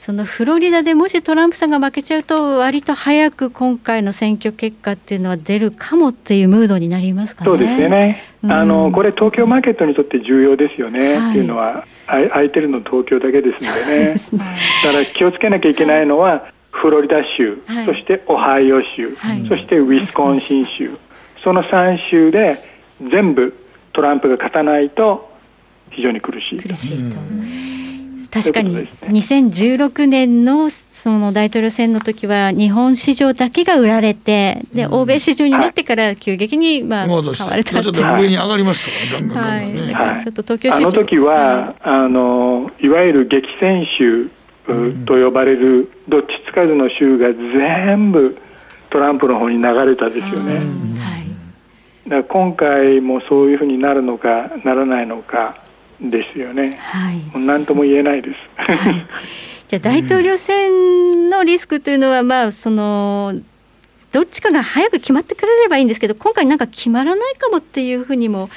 そのフロリダでもしトランプさんが負けちゃうと、割と早く今回の選挙結果っていうのは出るかもっていうムードになりますかね。そうですよね、うん。あのこれ、東京マーケットにとって重要ですよね、はい。っていうのは、あい空いてるの東京だけですんでね、だから気をつけなきゃいけないのは、フロリダ州、はい。そしてオハイオ州、はい。そしてウィスコンシン州、その3州で全部トランプが勝たないと、非常に苦しい。苦しいと。確かに2016年のその大統領選の時は日本市場だけが売られてで、欧米市場になってから急激にまあ買われた。ちょっと上に上がりました。はい。だからちょっと東京市場。あの時は、あのいわゆる激戦州うと呼ばれるどっちつかずの州が全部トランプの方に流れたですよね。だから今回もそういうふうになるのかならないのかですよね。もう何とも言えないです。[laughs] じゃあ大統領選のリスクというのは、まあそのどっちかが早く決まってくれればいいんですけど今回なんか決まらないかもっていうふうにも。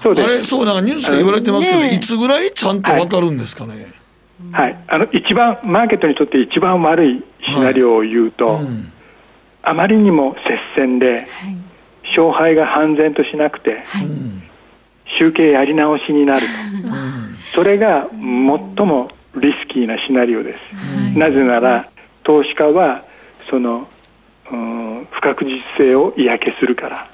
そうあれ、そうなんかニュースで言われてますけど、ねえ。いつぐらいちゃんとわかるんですかね？はい、あの一番マーケットにとって一番悪いシナリオを言うと、あまりにも接戦で、勝敗が半然としなくて、集計やり直しになると、それが最もリスキーなシナリオです。なぜなら投資家はそのうん不確実性を嫌気するから、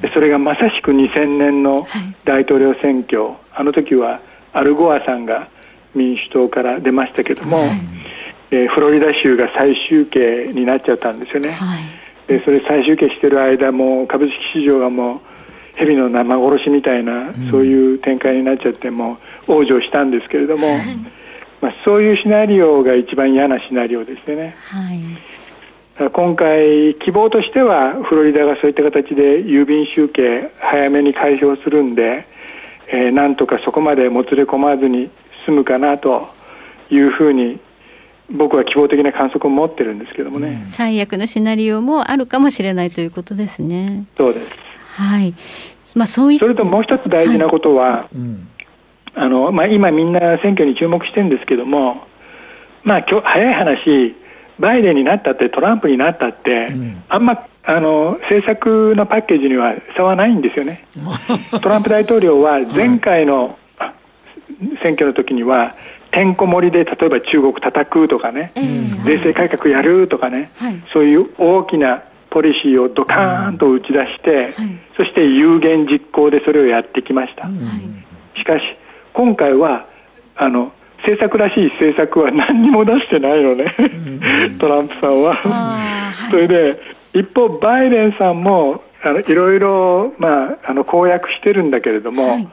でそれがまさしく2000年の大統領選挙、あの時はアルゴアさんが民主党から出ましたけども、えーフロリダ州が再集計になっちゃったんですよね。でそれ再集計してる間も株式市場がもう蛇の生殺しみたいな、そういう展開になっちゃってもう往生したんですけれども、まあ、そういうシナリオが一番嫌なシナリオですよね。だから今回、希望としてはフロリダがそういった形で郵便集計早めに開票するんで、えーなんとかそこまでもつれ込まずに済むかなというふうに僕は希望的な観測を持ってるんですけどもね、最悪のシナリオもあるかもしれないということですね。そうですはい。まあそういそれともう一つ大事なことは、あのまあ、今みんな選挙に注目してるんですけども、まあ、今日早い話バイデンになったってトランプになったって、あんまあの政策のパッケージには差はないんですよね。[laughs] トランプ大統領は前回のあ選挙の時にはてんこ盛りで例えば中国叩くとかね、税制改革やるとかね、そういう大きなポリシーをドカーンと打ち出して、そして有言実行でそれをやってきました。しかし今回はあの政策らしい政策は何にも出してないのね、トランプさんは。それで一方、バイデンさんもあのいろいろ、まあ、あの公約してるんだけれども、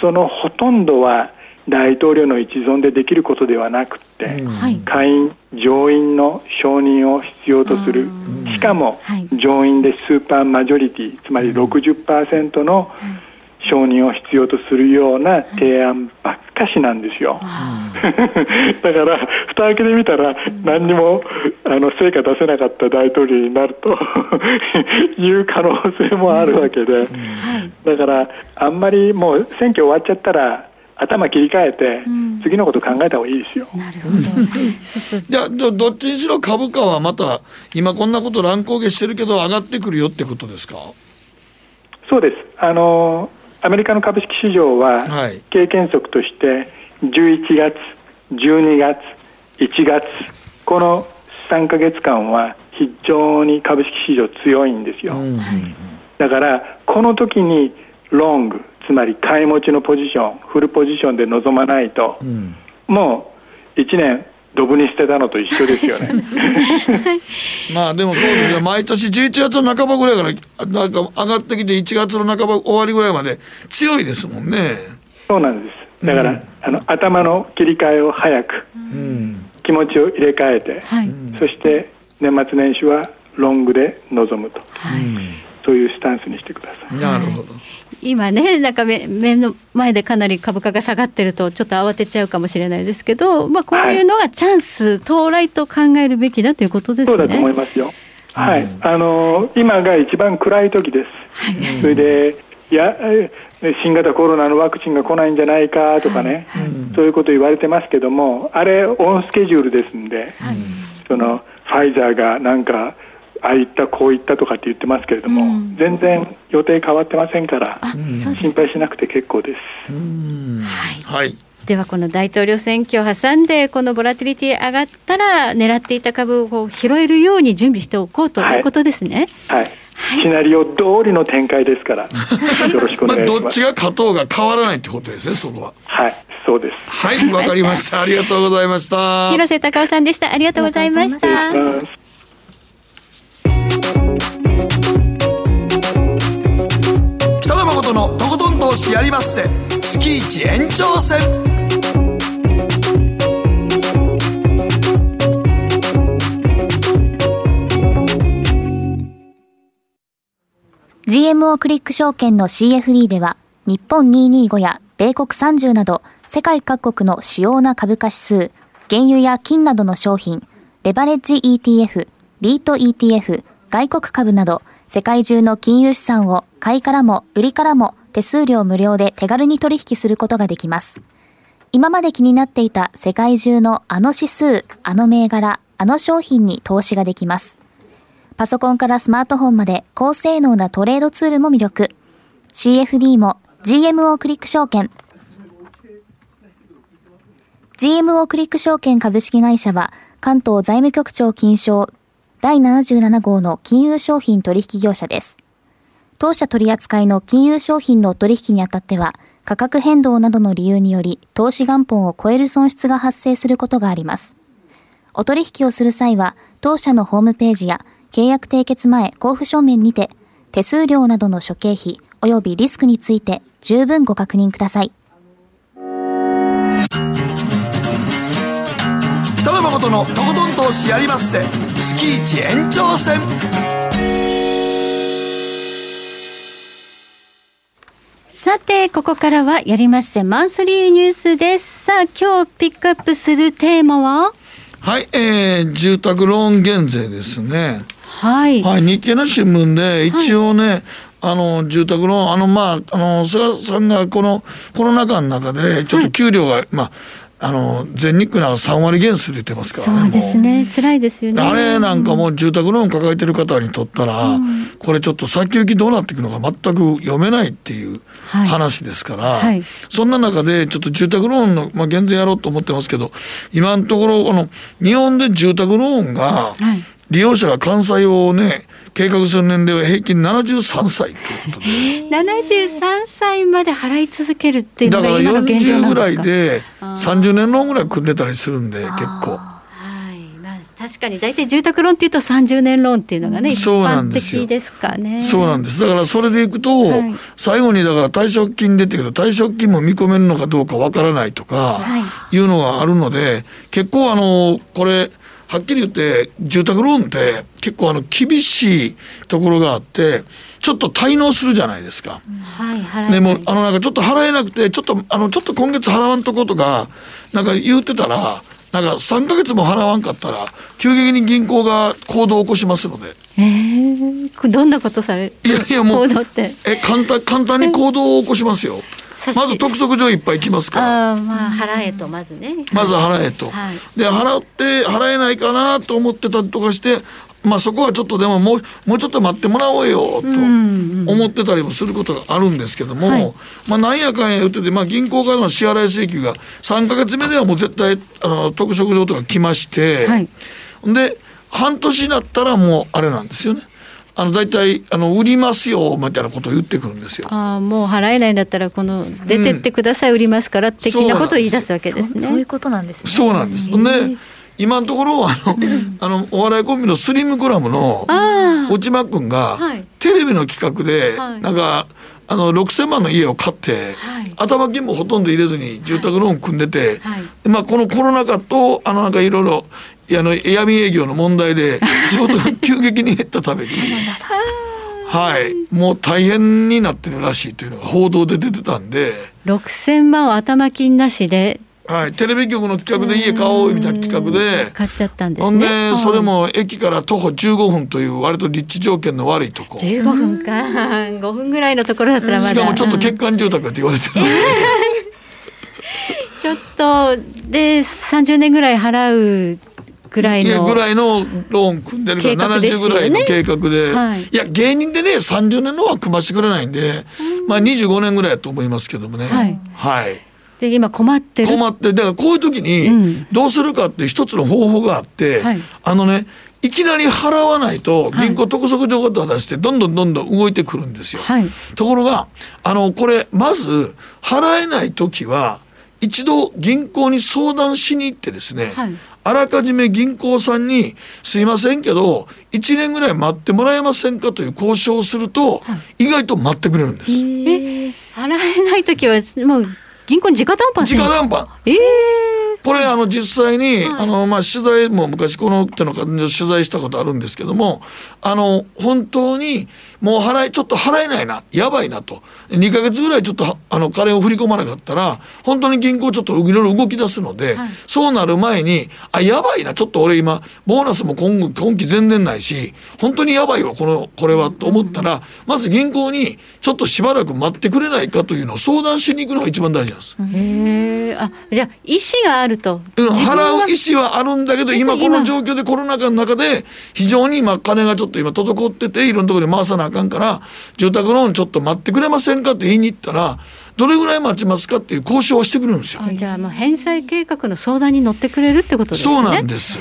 そのほとんどは大統領の一存でできることではなくて、下院、上院の承認を必要とする、しかも上院でスーパーマジョリティ、つまり60%の承認を必要とするような提案ばっかしなんですよ。[laughs] だから、蓋開けてみたら、何にもあの成果出せなかった大統領になると [laughs] いう可能性もあるわけで、だから、あんまりもう選挙終わっちゃったら、頭切り替えて、次のこと考えた方がいいですよ。[laughs] いやどどっちにしろ株価はまた今こんなこと乱高下してるけど上がってくるよってことですか？そうです。あのアメリカの株式市場は経験則として11月、12月、1月この3ヶ月間は非常に株式市場強いんですよ。だからこの時にロングつまり買い持ちのポジションフルポジションで臨まないと、もう1年ドブに捨てたのと一緒ですよね。[laughs] まあでもそうですよ毎年11月の半ばぐらいからなんか上がってきて1月の半ば終わりぐらいまで強いですもんね。そうなんです。だから、あの頭の切り替えを早く、気持ちを入れ替えて、そして年末年始はロングで臨むと。そういうスタンスにしてください。なるほど。今ね、なんか目目の前でかなり株価が下がってると、ちょっと慌てちゃうかもしれないですけど、まあ、こういうのがチャンス、到来と考えるべきだということですね。そうだと思いますよ。はい、あの今が一番暗い時です。はい、それでいや新型コロナのワクチンが来ないんじゃないかとかね、はい。はい、そういうこと言われてますけども、あれ、オンスケジュールですんで、はい、そのファイザーがなんか、ああいった、こういったとかって言ってますけれども、うん、全然予定変わってませんから、心配しなくて結構です。はい、ではこの大統領選挙を挟んでこのボラティリティ上がったら狙っていた株を拾えるように準備しておこうということですね。はい、はいシナリオ通りの展開ですから、よろしくお願いします。まあ、どっちが勝とうが変わらないってことですね、そこは。はい、そうです。はい、わかりました。ありがとうございました。広瀬隆夫さんでした。ありがとうございました。北野誠のとことん投資やりまっせ。月一延長戦。GMO クリック証券の CFD では、日本225や米国30など、世界各国の主要な株価指数、原油や金などの商品、レバレッジ ETF、リート ETF、外国株など、世界中の金融資産を買いからも売りからも手数料無料で手軽に取引することができます。今まで気になっていた世界中のあの指数、あの銘柄、あの商品に投資ができます。パソコンからスマートフォンまで高性能なトレードツールも魅力。CFD も GMO クリック証券。GMO クリック証券株式会社は関東財務局長金賞第77号の金融商品取引業者です。当社取扱いの金融商品の取引にあたっては価格変動などの理由により投資元本を超える損失が発生することがあります。お取引をする際は当社のホームページや契約締結前交付書面にて、手数料などの諸経費及びリスクについて十分ご確認ください。誠のとことん投資やりまっせ。月一延長戦。さて、ここからはやりまっせマンスリーニュースです。さあ、今日ピックアップするテーマは？はい、えー、住宅ローン減税ですね。はい、はい、日経の新聞で一応ね、はいあの住宅ローン、あのまあ、あの菅さんがこのコロナ禍の中で、ちょっと給料が、はい、まあ、あの全日空なんか3割減するって言ってますからね。そうですね、辛いですよね。あれなんかもう住宅ローン抱えてる方にとったら、うん、これちょっと先行きどうなっていくのか全く読めないっていう話ですから、はい。はい、そんな中でちょっと住宅ローンの、まあ、減税やろうと思ってますけど、今のところ、この日本で住宅ローンが、利用者が関西をね、計画する年齢は平均73歳ということで。73歳まで払い続けるっていうのが今の現状なんですか？だから40ぐらいで30年ローンぐらい組んでたりするんで、結構。確かに大体住宅ローンっていうと30年ローンっていうのがね、一般的ですかね。そうなんです。だからそれでいくと、はい、最後にだから退職金出てくる退職金も見込めるのかどうかわからないとか、いうのがあるので、結構あの、これ、はっきり言って、住宅ローンって結構あの厳しいところがあって、ちょっと滞納するじゃないですか。はい、払でも、あのなんかちょっと払えなくて、ちょっと、あの、ちょっと今月払わんとことか、なんか言ってたら、なんか3か月も払わんかったら、急激に銀行が行動を起こしますので。えー、どんなことされる？いやいやもう、え、簡単、簡単に行動を起こしますよ。まず督促状いっぱい来ますから。あまあ払えとまずね。まず払えと、はい、で払って払えないかなと思ってたりとかしてまあそこはちょっとでももうもうちょっと待ってもらおうよと思ってたりもすることがあるんですけども、はい、まあなんやかんや言ってて、まあ、銀行からの支払い請求が3か月目ではもう絶対あの督促状とか来まして、はい、で半年になったらもうあれなんですよね。あの大体あの売りますよみたいなことを言ってくるんですよ。ああもう払えないんだったらこの出てってください、うん、売りますから的なことを言い出すわけですね。そういうことなんですね。そうなんです。で今のところあの、あのお笑いコンビのスリムクラムの落間君が、はい、テレビの企画で、はい、なんかあの6000万の家を買って、はい、頭金もほとんど入れずに住宅ローン組んでて、はい、まあ、このコロナ禍とあのなんかいろいろあの闇営業の問題で [laughs] 仕事が急激に減ったためにはい。もう大変になってるらしいというのが報道で出てたんで。6000万を頭金なしで。はい、テレビ局の企画で家買おうみたいな企画で。買っちゃったんですね。ほんで、はい。それも駅から徒歩15分という割と立地条件の悪いとこ。15分か。[laughs] 5分ぐらいのところだったらまだ。しかもちょっとうん欠陥住宅って言われてるので、[laughs] ちょっとで30年ぐらい払うぐらいのぐらいのローン組んでるからね。70ぐらいの計画で、はい。い、や芸人でね30年のは組ましてくれないんで、まあ25年ぐらいやと思いますけどもね。はい。はい。で今困ってる。困ってだからこういう時にどうするかっていう一つの方法があって、はい。あのねいきなり払わないと銀行督促状と出してどんどんどんどん動いてくるんですよ。はい。ところがあのこれまず払えない時は一度銀行に相談しに行ってですね、はいあらかじめ銀行さんに「すいませんけど1年ぐらい待ってもらえませんか?」という交渉をすると、意外と待ってくれるんです。え払えない時はもう銀行に直談判し直談判。ええこれあの実際に、あのまあ取材も昔この手の感じで取材したことあるんですけどもあの本当にもう払いちょっと払えないなやばいなと。2か月ぐらいちょっとはあの金を振り込まなかったら本当に銀行ちょっといろいろ動き出すので、そうなる前にあやばいなちょっと俺今ボーナスも今後今期全然ないし本当にやばいわこのこれはと思ったら、まず銀行にちょっとしばらく待ってくれないかというのを相談しに行くのが一番大事す。へえあじゃあ意思があると、うん、払う意思はあるんだけど今この状況でコロナ禍の中で非常に今金がちょっと今滞ってていろんなところに回さなあかんから住宅ローンちょっと待ってくれませんかって言いに行ったらどれぐらい待ちますかっていう交渉はしてくれるんですよ。あじゃあもう返済計画の相談に乗ってくれるってことですねそうなんです。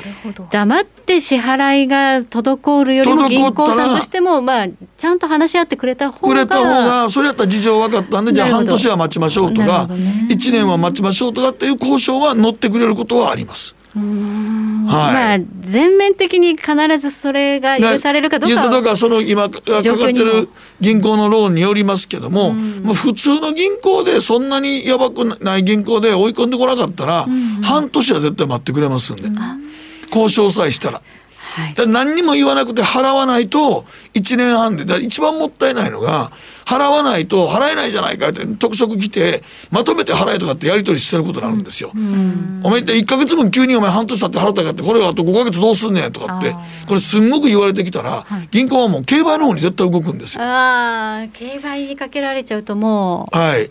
黙って支払いが滞るよりも銀行さんとしてもまあちゃんと話し合ってくれた方がくれた方がそれやったら事情分かったんでじゃあ半年は待ちましょうとかね1年は待ちましょうとかっていう交渉は乗ってくれることはあります。はいまあ全面的に必ずそれが許されるかどうかは許されるかその今かかってる銀行のローンによりますけども、まあ、普通の銀行でそんなにやばくない銀行で追い込んでこなかったら、半年は絶対待ってくれますんで、交渉さえしたら。だから何にも言わなくて払わないと1年半でだ一番もったいないのが払わないと払えないじゃないかって督促来てまとめて払えとかってやり取りしてることになるんですよ。お前って1か月分急にお前半年経って払ったかってこれがあと5か月どうすんねんとかってこれすんごく言われてきたら銀行はもう競売の方に絶対動くんですよ。ああ競売にかけられちゃうともはい。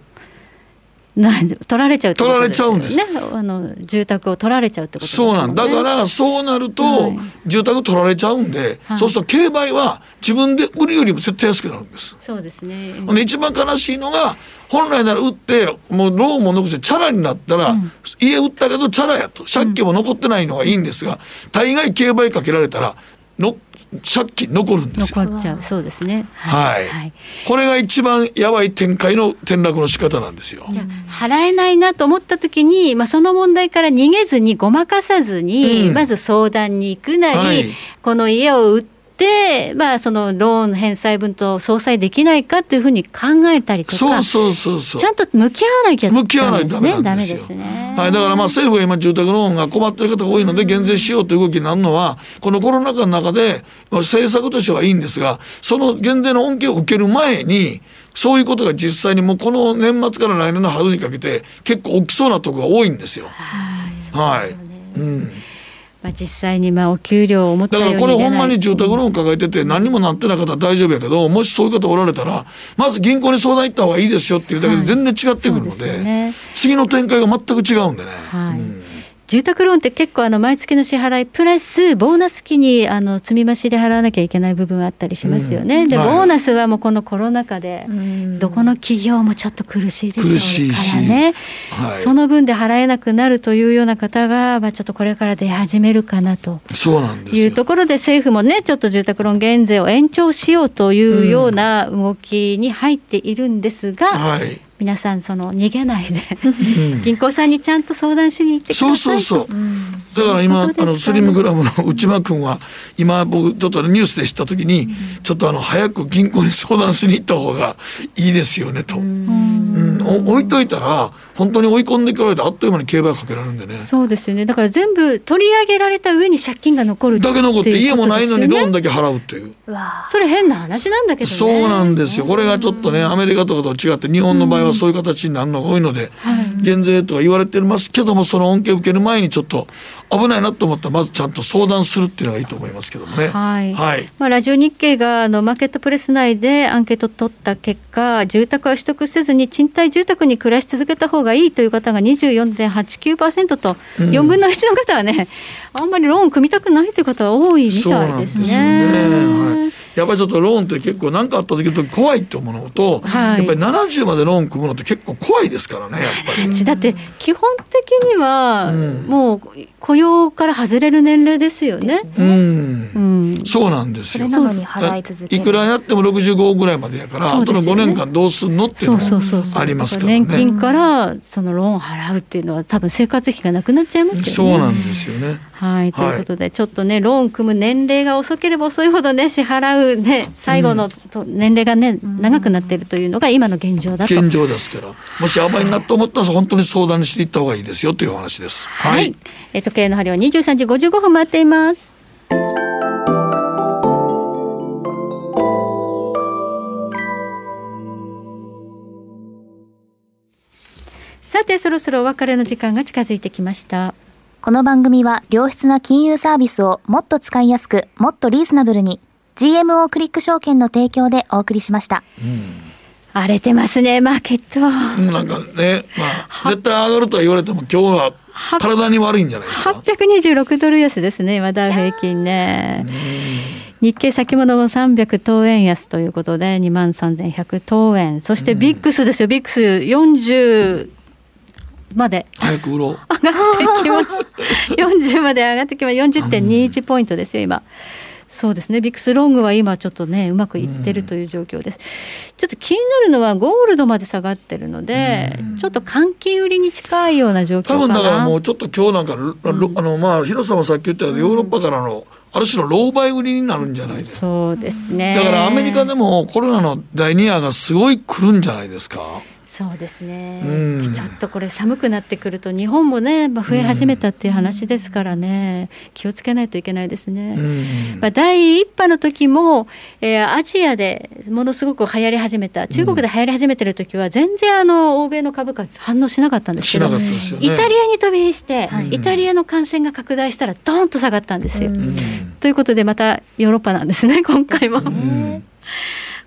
うなんで取られちゃうってことですよね。取られちあの住宅を取られちゃうってことですそうなんだからそうなると住宅取られちゃうんで、はい。そうすると競売は自分で売るよりも絶対安くなるんです。そうですね。で一番悲しいのが本来なら売ってもうローンも残してチャラになったら、家売ったけどチャラやと。借金も残ってないのがいいんですが、大概競売かけられたらの借金残るんですよ。残っちゃう。そうですね。はい、これが一番やばい展開の転落の仕方なんですよ。じゃあ払えないなと思った時に、まあ、その問題から逃げずにごまかさずに、うん。まず相談に行くなり、はい。この家を売って、まあ、そのローン返済分と相殺できないかというふうに考えたりとかそうそうそうそう。ちゃんと向き合わなきゃ向き合わないとダメなんですよ。ですね。はい、だからまあ政府が今住宅ローンが困ってる方が多いので減税しようという動きになるのはこのコロナ禍の中でまあ政策としてはいいんですがその減税の恩恵を受ける前にそういうことが実際にもうこの年末から来年の春にかけて結構起きそうなところが多いんですよ。はい。うん。まあ、実際にまあお給料を思っただからこれほんまに住宅ローン抱えてて何にもなってない方は大丈夫やけどもしそういう方おられたらまず銀行に相談行った方がいいですよっていうだけで全然違ってくるのそうでですね。次の展開が全く違うんでね。はい住宅ローンって結構あの毎月の支払いプラスボーナス期にあの積み増しで払わなきゃいけない部分あったりしますよね。で、うんはいボーナスはもうこのコロナ禍でどこの企業もちょっと苦しいで苦しょうからね。はいその分で払えなくなるというような方がまあちょっとこれから出始めるかなと。そうなんですいうところで政府もねちょっと住宅ローン減税を延長しようというような動きに入っているんですが、はい。皆さんその逃げないでうん。銀行さんにちゃんと相談しに行ってくださいそうとそうそう。だから今、あのスリムグラムの内間君は今僕ちょっとニュースで知った時に、ちょっとあの早く銀行に相談しに行った方がいいですよねと。うん。お置いといたら本当に追い込んでくられてあっという間に競売かけられるんでね。そうですよね。だから全部取り上げられた上に借金が残るだけ残って家もないのにローンだけ払うっていう。それ変な話なんだけどね。そうなんですよ。これがちょっとねアメリカとかと違って日本の場合はそういう形になるのが多いので、減税とか言われてますけどもその恩恵を受ける前にちょっと危ないなと思ったらまずちゃんと相談するっていうのがいいと思いますけどもね。はい、はい。まあ、ラジオ日経があのマーケットプレス内でアンケート取った結果住宅は取得せずに賃貸住宅に暮らし続けた方がいいという方が24.89%と、うん。4分の1の方はねあんまりローン組みたくないという方は多いみたいですね。そうなんですよね。はいやっぱりちょっとローンって結構何かあった時の怖いって思うのと、はいやっぱり70までローン組むのって結構怖いですからねやっぱり。だって基本的にはもう雇用から外れる年齢ですよね。うん、そうなんですよ。それなのに払い続けるいくらやっても65ぐらいまでやから、あとの5年間どうすんのっていうのもありますからね。年金からそのローンを払うっていうのは多分生活費がなくなっちゃいますよね。そうなんですよね。はい、ということで、ちょっとね、ローン組む年齢が遅ければ遅いほどね、支払うね、最後のと年齢がね、長くなっているというのが今の現状だと。現状ですから、もしやばいなと思ったら本当に相談していった方がいいですよというお話です。はい。えー時計の針は23時55分回っています。さて、そろそろお別れの時間が近づいてきました。この番組は良質な金融サービスをもっと使いやすく、もっとリーズナブルに GMO クリック証券の提供でお送りしました。荒れてますね、マーケット。うんなんかね、まあ、絶対上がるとは言われても、今日は体に悪いんじゃないですか？826ドル安ですね、今ダウ平均ね。日経先物も300等円安ということで、2万3100等円。そしてビックスですよ、ビックス40まで早く売ろう。上がってきました。40まで上がってきました。40.21ポイントですよ、今。そうですね、ビックスロングは今ちょっとね、うまくいってるという状況です。ちょっと気になるのは、ゴールドまで下がってるので、ちょっと換金売りに近いような状況かな。多分だからもうちょっと今日なんか、ロあのまあ広さもさっき言ったようにヨーロッパからのある種の老媒売りになるんじゃないですか。そうですね。だからアメリカでもコロナの第2波がすごい来るんじゃないですか。そうですね、うん。ちょっとこれ寒くなってくると日本もね、まあ、増え始めたっていう話ですからね、気をつけないといけないですね。まあ、第一波の時も、えーアジアでものすごく流行り始めた。中国で流行り始めてる時は全然あの欧米の株価反応しなかったんですけど、ね。イタリアに飛び火して、イタリアの感染が拡大したらドーンと下がったんですよ。ということでまたヨーロッパなんですね今回も。[laughs]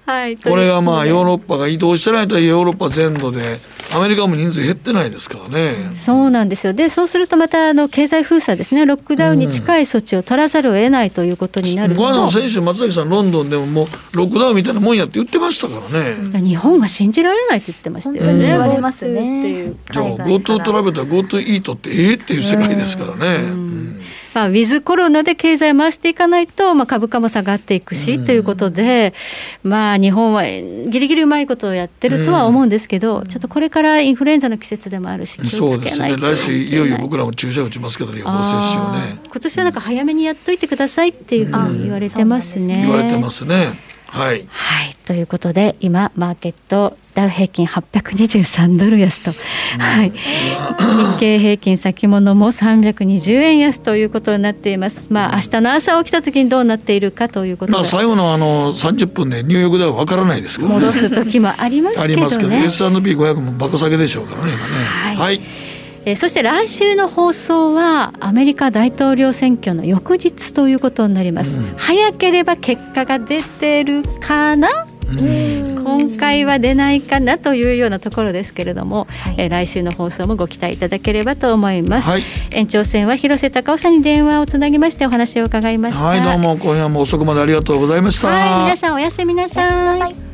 はい、これがまあヨーロッパが移動してないとヨーロッパ全土でアメリカも人数減ってないですからね。そうなんですよ。で、そうするとまたあの経済封鎖ですね、ロックダウンに近い措置を取らざるを得ないということになると、この間の先週松崎さんロンドンでももうロックダウンみたいなもんやって言ってましたからね。日本が信じられないって言ってましたよね。言われますね GoTo っていうじゃあ GoTo トラベルと GoTo イートってええっていう世界ですからね。まあ、ウィズコロナで経済回していかないと、まあ、株価も下がっていくし、ということで、まあ、日本はギリギリうまいことをやってるとは思うんですけど、ちょっとこれからインフルエンザの季節でもあるし、気をつそうですね。来週いよいよ僕らも注射打ちますけど、予防接種をね。今年はなんか早めにやっといてくださいっていうふうに言われてますね。言われてますね。はい。はい、ということで今マーケットダウ平均823ドル安と、はい、日経平均先物も320円安ということになっています。まあ明日の朝起きた時にどうなっているかということでまあ最後のあの30分でニューヨークでは分からないですからね。戻す時もありますあけどりますけど、ね。S&P500 もバカ下げでしょうからね、今ね。はい。えーそして来週の放送はアメリカ大統領選挙の翌日ということになります、早ければ結果が出てるかな、今回は出ないかなというようなところですけれども、えー来週の放送もご期待いただければと思います、はい。延長戦は広瀬隆夫さんに電話をつなぎましてお話を伺いました。はい、どうも今夜も遅くまでありがとうございました。はい皆さんおやすみなさい